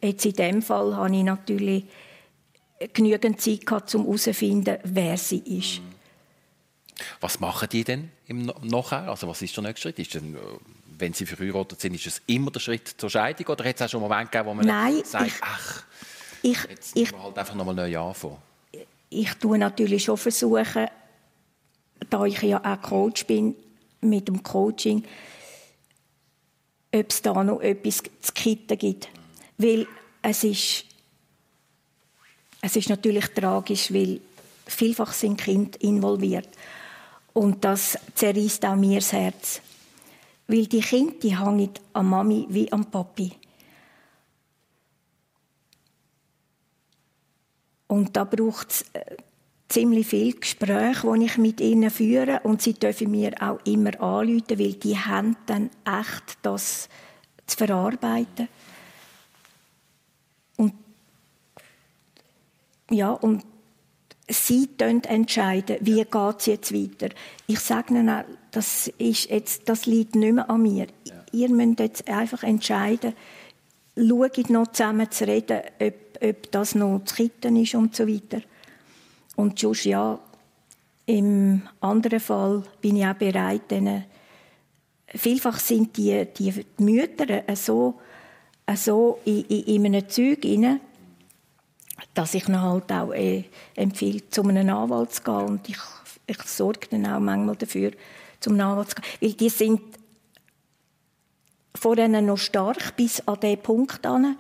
S4: jetzt in dem Fall habe ich natürlich genügend Zeit gehabt, um herauszufinden, wer sie ist.
S3: Was machen die denn im Nachher? Also was ist der nächste Schritt? Ist denn, äh, wenn sie verheiratet sind, ist es immer der Schritt zur Scheidung oder hat es auch schon Momente gegeben, wo man
S4: Nein,
S3: sagt,
S4: ich-
S3: ach,
S4: Ich,
S3: jetzt
S4: ich
S3: halt einfach nochmal neu anfangen?
S4: ich tue natürlich schon versuchen, da ich ja auch Coach bin, mit dem Coaching, ob es da noch etwas zu kitten gibt. Weil es ist, es ist natürlich tragisch, weil vielfach sind Kinder involviert. Und das zerreißt auch mir das Herz. Weil die Kinder, die hängen an Mami wie am Papi. Und da braucht es äh, ziemlich viel Gespräch, die ich mit ihnen führe. Und sie dürfen mir auch immer anrufen, weil die haben dann echt das zu verarbeiten. Ja, und sie entscheiden, wie geht es jetzt weiter. Ich sage ihnen auch, das, ist jetzt, das liegt nicht mehr an mir. Ihr müsst jetzt einfach entscheiden, schaut noch zusammen zu reden, ob, ob das noch zu kitten ist und so weiter. Und sonst, ja, im anderen Fall bin ich auch bereit, denen vielfach sind die, die Mütter so, so in, in, in einem Zeug rein, dass ich ihnen halt auch äh, empfehle, zu einem Anwalt zu gehen. Und ich, ich sorge dann auch manchmal dafür, zum Anwalt zu gehen. Weil die sind vor ihnen noch stark bis an diesen Punkt an.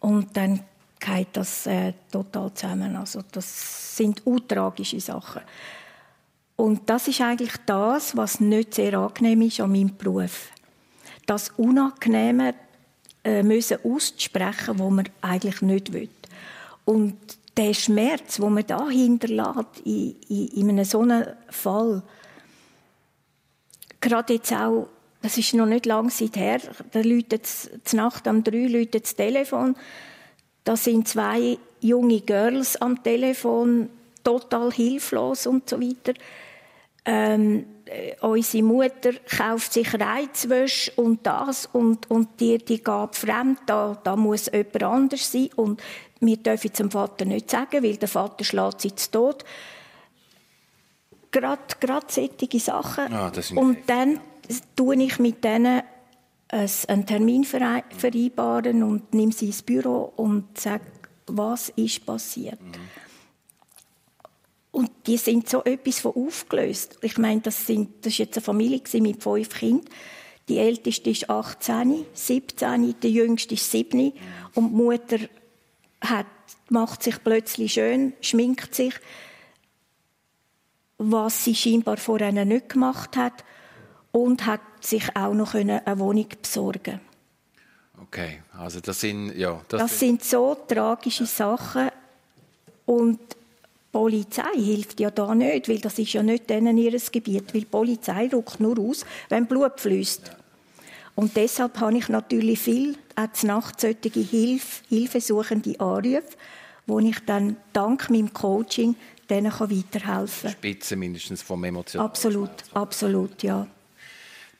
S4: Und dann geht das äh, total zusammen. Also das sind untragische Sachen. Und das ist eigentlich das, was nicht sehr angenehm ist an meinem Beruf. Das Unangenehme äh, müssen auszusprechen, wo man eigentlich nicht will. Und der Schmerz, wo man da hinterlässt in, in, in einem so einem Fall, gerade jetzt auch, das ist noch nicht lange Zeit her, da läutet es Nacht um drei läutet das Telefon, da sind zwei junge Girls am Telefon, total hilflos und so weiter. Ähm, äh, unsere Mutter kauft sich Reizwäsche und das und, und die, die geht fremd, da, da muss jemand anders sein und wir dürfen es dem Vater nicht sagen, weil der Vater schlägt sie zu Tod. Gerade, gerade solche Sachen.
S3: Ah,
S4: und dann tue ich mit denen einen Termin verei- vereinbaren und nehme sie ins Büro und sage, was ist passiert. Und die sind so etwas von aufgelöst. Ich meine, das, sind, das ist jetzt eine Familie mit fünf Kindern. Die älteste ist 18, 17, der jüngste ist 7. Und die Mutter hat, macht sich plötzlich schön, schminkt sich, was sie scheinbar vorher nicht gemacht hat. Und hat sich auch noch eine Wohnung besorgen
S3: Okay, also das sind, ja, das,
S4: Das sind so tragische Sachen. Und die Polizei hilft ja da nicht, weil das ist ja nicht denen ihres Gebiet, weil die Polizei rückt nur aus, wenn Blut fließt. Und deshalb habe ich natürlich viel auch Nacht solche Hilfe, hilfesuchende Anrufe, wo ich dann dank meinem Coaching denen kann weiterhelfen kann.
S3: Spitze mindestens vom Emotionen.
S4: Absolut, absolut, ja.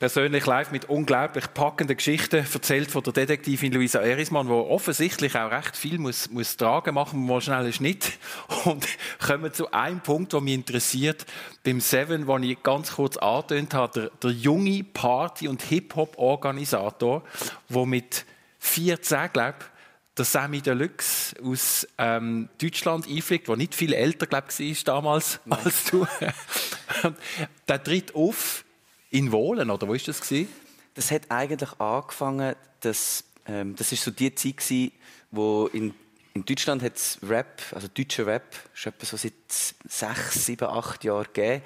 S3: Persönlich live mit unglaublich packenden Geschichten erzählt von der Detektivin Luisa Erismann, die offensichtlich auch recht viel muss, muss tragen. Machen wir mal schnell einen Schnitt und kommen zu einem Punkt, der mich interessiert. Beim Seven, den ich ganz kurz angetönt habe, der, der junge Party- und Hip-Hop-Organisator, der mit 14, glaube ich, der Sammy Deluxe aus ähm, Deutschland einfliegt, der nicht viel älter glaub, war damals als du. der tritt auf in Wohlen, oder wo ist das? Gewesen?
S5: Das hat eigentlich angefangen, dass, ähm, das ist so die Zeit gewesen, wo in, in Deutschland hat Rap, also deutscher Rap, etwa so seit sechs, sieben, acht Jahren gegeben.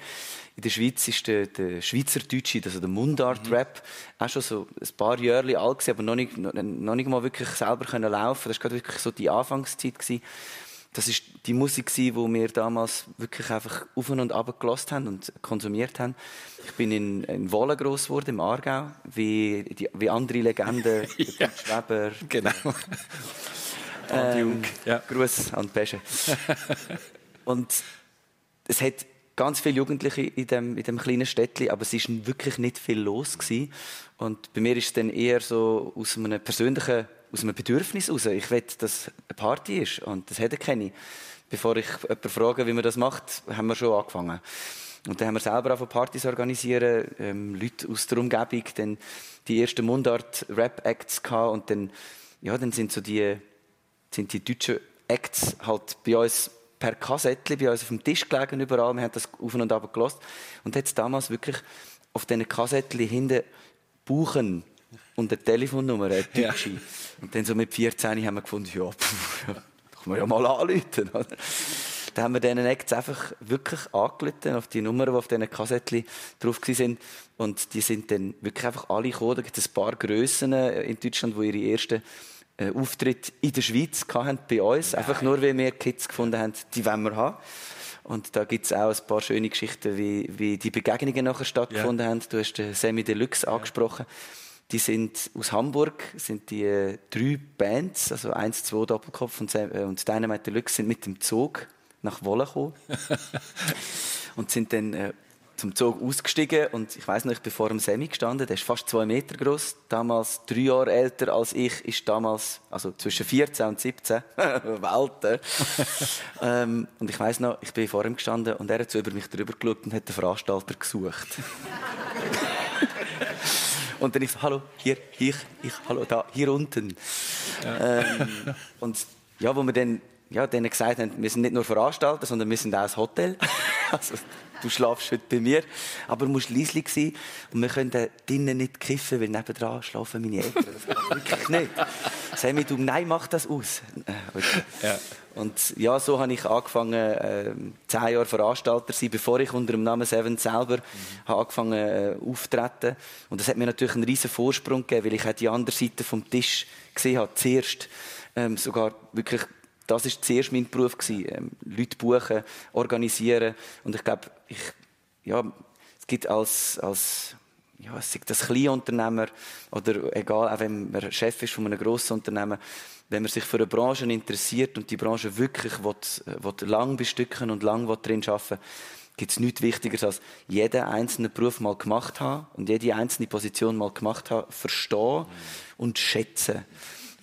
S5: In der Schweiz ist der, der Schweizerdeutsche, also der Mundart-Rap, auch schon so ein paar Jahre alt gewesen, aber noch nicht, noch, noch nicht mal wirklich selber können laufen. Das war gerade wirklich so die Anfangszeit gewesen. Das ist die Musik, die wir damals wirklich einfach auf und ab gelassen haben und konsumiert haben. Ich bin in, in Wohlen gross geworden, im Aargau, wie, die, wie andere Legenden, ja. Schweber.
S3: Genau.
S5: Ähm,
S3: Ja.
S5: Gruß an Pesche. und es hat ganz viele Jugendliche in dem, in dem kleinen Städtchen, aber es ist wirklich nicht viel los gewesen. Und bei mir ist es dann eher so aus einem persönlichen, aus einem Bedürfnis heraus. Ich will, dass eine Party ist und das hätte keine. Bevor ich jemanden frage, wie man das macht, haben wir schon angefangen. Und dann haben wir selber auch Partys organisieren, ähm, Leute aus der Umgebung, dann die ersten Mundart-Rap-Acts gehabt und dann, ja, dann sind so die, sind die deutschen Acts halt bei uns per Kassettchen bei uns auf dem Tisch gelegen überall. Wir haben das auf und ab gelassen. Und hat damals wirklich auf diesen Kassettchen hinten Buchen und eine Telefonnummer, eine deutsche. Und dann so mit 14 haben wir gefunden, ja, pff, ja kann man ja mal anrufen. Oder? Dann haben wir diesen Acts einfach wirklich angerufen auf die Nummern, die auf diesen Kassettchen drauf waren. Und die sind dann wirklich einfach alle gekommen. Da gibt es ein paar Grössen in Deutschland, die ihre ersten äh, Auftritt in der Schweiz hatten, bei uns. Einfach nur, weil wir Kids gefunden haben, die wollen wir haben. Und da gibt es auch ein paar schöne Geschichten, wie, wie die Begegnungen nachher stattgefunden haben. Du hast den Semi Deluxe angesprochen. Die sind aus Hamburg, sind die äh, drei Bands, also eins, zwei Doppelkopf und, äh, und Dynamite Deluxe sind mit dem Zug nach Wolle gekommen. und sind dann äh, zum Zug ausgestiegen und ich weiß noch, ich bin vor dem Semi gestanden, der ist fast zwei Meter groß, damals drei Jahre älter als ich, ist damals, also zwischen 14 und 17, Welten. ähm, und ich weiß noch, ich bin vor ihm gestanden und er hat so über mich drüber geschaut und hat den Veranstalter gesucht. Und dann ich so, hallo, hier, ich, ich, hallo, da, hier unten. Ähm, und ja, wo wir dann, ja, denen gesagt haben, wir sind nicht nur Veranstalter, sondern wir sind auch ein Hotel. also, du schlafst heute bei mir, aber du musst leislich sein und wir können da drinnen nicht kiffen, weil nebendran schlafen meine Eltern. Das wirklich nicht. Sammy, du, nein, mach das aus. Äh, okay.
S3: Ja.
S5: Und ja, so habe ich angefangen, äh, zehn Jahre Veranstalter zu sein, bevor ich unter dem Namen Seven selber habe angefangen äh, auftreten. Und das hat mir natürlich einen riesen Vorsprung gegeben, weil ich die andere Seite vom Tisch gesehen habe. Zuerst ähm, sogar wirklich, das ist zuerst mein Beruf gewesen, ähm, Leute buchen, organisieren. Und ich glaube, ich, ja, es gibt als, als ja, sei das Kleinunternehmer oder egal, auch wenn man Chef ist von einem grossen Unternehmen, wenn man sich für eine Branche interessiert und die Branche wirklich will, will lang bestücken und lang drin arbeiten gibt es nichts Wichtigeres als jeden einzelnen Beruf mal gemacht haben und jede einzelne Position mal gemacht haben, verstehen und schätzen.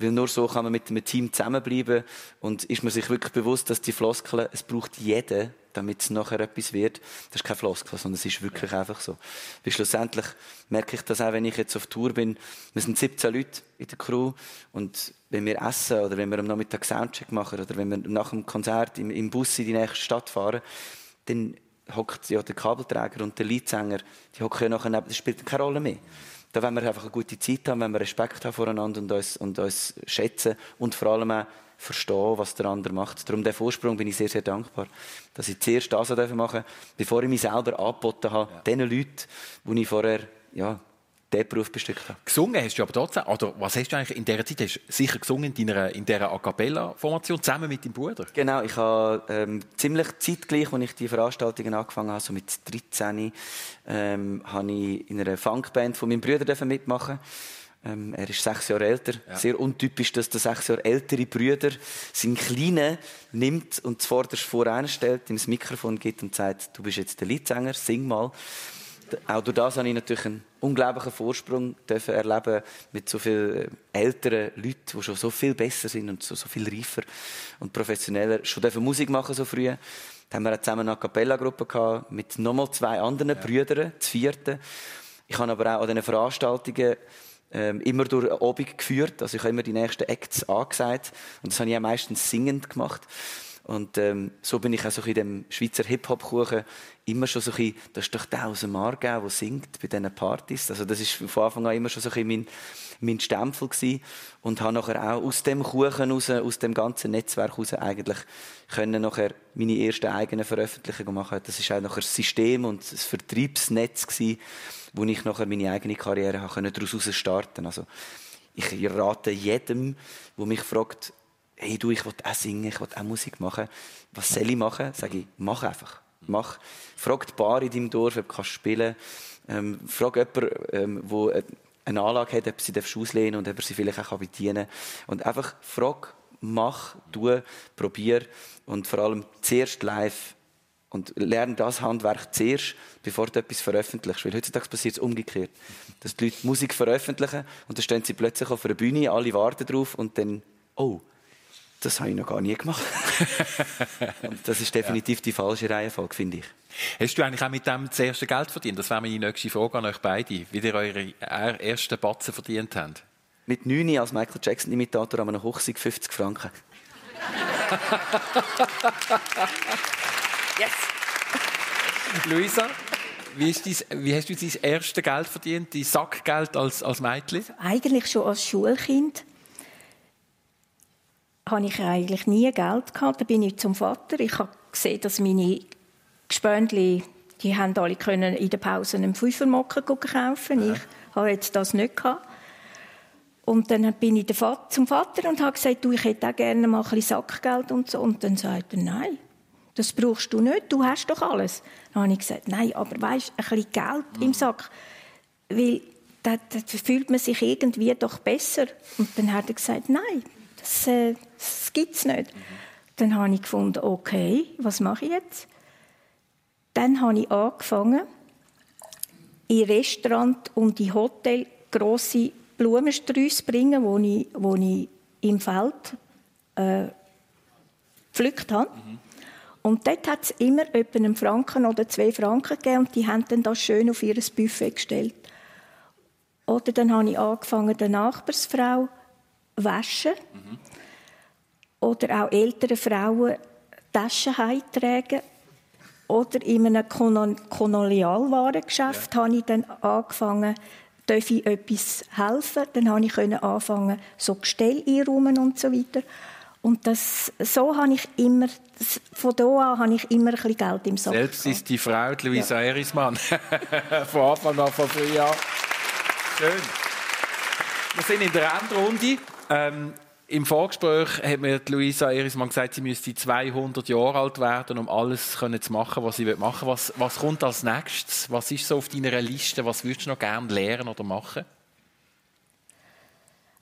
S5: Weil nur so kann man mit einem Team zusammenbleiben und ist man sich wirklich bewusst, dass die Floskeln, es braucht jeden, damit es nachher etwas wird. Das ist keine Floskel, sondern es ist wirklich einfach so. Weil schlussendlich merke ich das auch, wenn ich jetzt auf Tour bin. Wir sind 17 Leute in der Crew und wenn wir essen oder wenn wir am Nachmittag Soundcheck machen oder wenn wir nach dem Konzert im, im Bus in die nächste Stadt fahren, dann hockt ja der Kabelträger und der Leadsänger, die hocken ja nachher neben, das spielt keine Rolle mehr. Da wollen wir einfach eine gute Zeit haben, wenn wir Respekt haben voreinander und uns, und uns schätzen und vor allem auch verstehen, was der andere macht. Darum der Vorsprung bin ich sehr, sehr dankbar, dass ich zuerst das machen durfte, bevor ich mich selber angeboten habe, den Leuten, die ich vorher, ja, diesen Beruf bestückt habe.
S3: Gesungen hast du aber trotzdem, oder was hast du eigentlich in dieser Zeit? Hast du sicher gesungen in deiner, in dieser A Cappella-Formation zusammen mit deinem Bruder?
S5: Genau, ich habe ähm, ziemlich zeitgleich, als ich die Veranstaltungen angefangen habe, so mit 13, ähm, habe ich in einer Funkband von meinem Bruder mitmachen. Ähm, er ist sechs Jahre älter. Sehr untypisch, dass der sechs Jahre ältere Brüder seinen Kleinen nimmt und zuvorderst voreinstellt, ihm das Mikrofon gibt und sagt, du bist jetzt der Leadsänger, sing mal. Auch durch das habe ich natürlich einen unglaublichen Vorsprung dürfen erleben mit so vielen älteren Leuten, die schon so viel besser sind und so, so viel reifer und professioneller, schon dürfen Musik machen so früh. Dann haben wir auch zusammen eine Cappella-Gruppe gehabt, mit nochmal zwei anderen Brüdern, zu vierten. Ich habe aber auch an diesen Veranstaltungen ähm, immer durch eine Obig geführt. Also ich habe immer die nächsten Acts angesagt. Und das habe ich auch meistens singend gemacht. Und ähm, so bin ich auch so in dem Schweizer Hip-Hop-Kuchen immer schon so ein bisschen, das ist doch der aus dem der singt bei diesen Partys. Also das ist von Anfang an immer schon so ein mein, mein Stempel gewesen. Und habe nachher auch aus dem Kuchen raus, aus dem ganzen Netzwerk raus eigentlich können nachher meine ersten eigenen Veröffentlichungen machen. Das ist auch nachher das System und das Vertriebsnetz gewesen, wo ich nachher meine eigene Karriere habe können daraus starten. Also ich rate jedem, der mich fragt, hey du, ich will auch singen, ich will auch Musik machen. Was soll ich machen? Sage ich, mach einfach. Mach. Frag die Bar in deinem Dorf, ob du kannst spielen ähm, Frag jemanden, ähm, wo eine Anlage hat, ob sie auslehnen und ob er sie vielleicht auch bedienen kann. Und einfach frag, mach, tu, probier und vor allem zuerst live und lerne das Handwerk zuerst, bevor du etwas veröffentlichst. Weil heutzutage passiert es umgekehrt. Dass die Leute Musik veröffentlichen und dann stehen sie plötzlich auf einer Bühne, alle warten drauf und dann, oh, das habe ich noch gar nie gemacht. und das ist definitiv die falsche Reihenfolge, finde ich.
S3: Hast du eigentlich auch mit dem das erste Geld verdient? Das wäre meine nächste Frage an euch beide. Wie ihr eure ersten Batzen verdient habt?
S5: Mit 9 als Michael Jackson-Imitator an einem Hochsieg 50 Franken.
S3: Luisa, wie, ist dein, wie hast du dein erstes Geld verdient, dein Sackgeld als, als Mädchen?
S4: Eigentlich schon als Schulkind habe ich eigentlich nie Geld gehabt. Da bin ich zum Vater. Ich habe gesehen, dass meine Gespöndli, die haben alle können in der Pause einen Fünfermocken kaufen.
S3: Ja.
S4: Ich habe jetzt das nicht gehabt. Und dann bin ich zum Vater und habe gesagt, du, ich hätte auch gerne mal ein bisschen Sackgeld und so. Und dann sagt er, nein, das brauchst du nicht, du hast doch alles. Dann habe ich gesagt, nein, aber weißt, ein bisschen Geld im Sack, weil da fühlt man sich irgendwie doch besser. Und dann hat er gesagt, nein, das, äh, das gibt es nicht. Dann habe ich gefunden, okay, was mache ich jetzt? Dann habe ich angefangen, in Restaurant und in Hotel grosse Blumensträuße bringen, wo ich, wo ich im Feld äh, gepflückt habe. Und dort hat es immer etwa einen Franken oder zwei Franken gegeben und die haben dann das schön auf ihr Buffet gestellt. Oder dann habe ich angefangen, der Nachbarsfrau waschen. Oder auch ältere Frauen Taschen heimtragen. Oder in einem Kolon- Kolonialwarengeschäft habe ich dann angefangen, darf ich etwas helfen. Dann habe ich anfangen, so Gestell einräumen und so weiter. Und das, so habe ich immer, von da an habe ich immer ein bisschen Geld im Sack.
S3: Selbst ist die Frau, die Luisa Erismann. von Anfang an, vor früh Jahren. Schön. Wir sind in der Endrunde. Ähm, Im Vorgespräch hat mir Luisa Erismann gesagt, sie müsste 200 Jahre alt werden, um alles können zu machen, was sie machen will. Was, was kommt als nächstes? Was ist so auf deiner Liste? Was würdest du noch gerne lernen oder machen?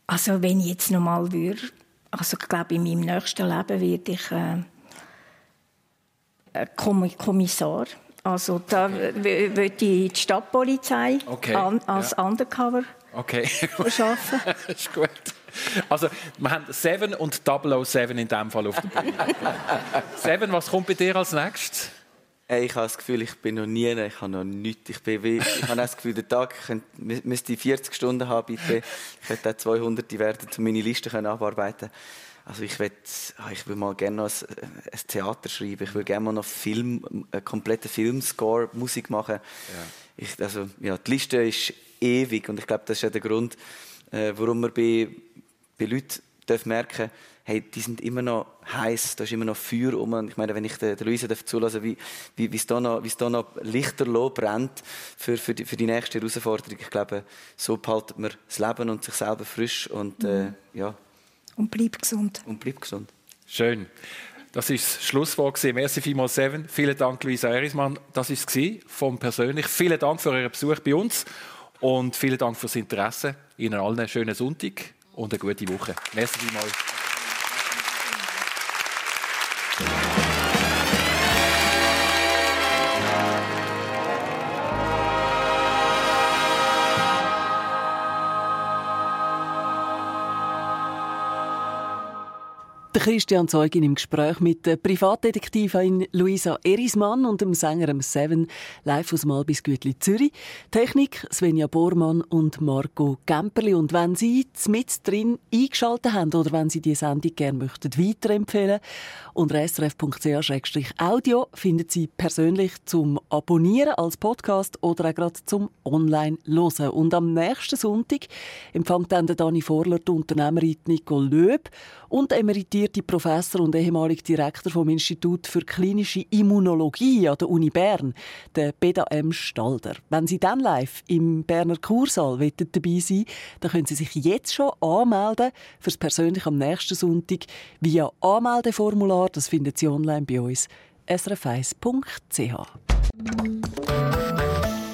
S4: Also wenn ich jetzt noch mal würde, also ich glaube in meinem nächsten Leben werde ich äh, Komm- Kommissar. Also da w- würde ich die Stadtpolizei
S3: Okay,
S4: an, als
S3: ja.
S4: Undercover
S3: Okay,
S4: arbeiten.
S3: ist gut. Also, wir haben Seven und 007 in diesem Fall auf der Bühne. Seven, was kommt bei dir als nächstes?
S5: Ey, ich habe das Gefühl, ich bin noch nie, ich habe noch nichts. Ich, bin wie, ich habe das Gefühl, der Tag ich könnte, mü- müsste 40 Stunden haben, bitte. Ich hätte auch 200 werden, um meine Liste können abarbeiten Also ich will, ich will mal gerne noch ein, ein Theater schreiben. Ich will gerne mal noch Film, einen kompletten Filmscore, Musik machen. Ich, also, ja, die Liste ist ewig und ich glaube, das ist ja der Grund, äh, warum man bei, bei Leuten darf merken hey, die sind immer noch heiß, da ist immer noch Feuer um. Und ich meine, wenn ich der, der Luisa darf zulassen, wie, wie, wie es da noch, wie es da noch lichterloh brennt für, für, die, für die nächste Herausforderung. Ich glaube, so behaltet man das Leben und sich selber frisch und, äh, ja,
S4: Und bleib gesund.
S5: und bleibt gesund.
S3: Schön. Das ist das Schlusswort. Merci vielmals, Seven. Vielen Dank, Luisa Erismann. Das war es vom persönlich. Vielen Dank für euren Besuch bei uns und vielen Dank fürs Interesse. Ihnen allen einen schönen Sonntag und eine gute Woche. Merci vielmals.
S6: Der Christian Zeugin im Gespräch mit der Privatdetektivin Luisa Erismann und dem Sänger Seven live aus Malbis Gütli Zürich. Technik Svenja Bormann und Marco Gemperli. Und wenn Sie mit drin eingeschaltet haben oder wenn Sie die Sendung gerne möchten weiterempfehlen, unter srf.ch-audio finden Sie persönlich zum Abonnieren als Podcast oder auch gerade zum Online-Hören. Und am nächsten Sonntag empfängt dann Dani Vorler die Unternehmerin Nicole Löb und emeritierte Professor und ehemaliger Direktor vom Institut für klinische Immunologie an der Uni Bern, der Beda M. Stalder. Wenn Sie dann live im Berner Kursaal dabei sein dann können Sie sich jetzt schon anmelden fürs persönlich am nächsten Sonntag via Anmeldeformular. Das finden Sie online bei uns srf1.ch.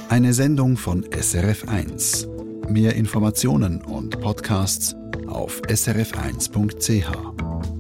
S1: Eine Sendung von SRF1. Mehr Informationen und Podcasts auf srf1.ch.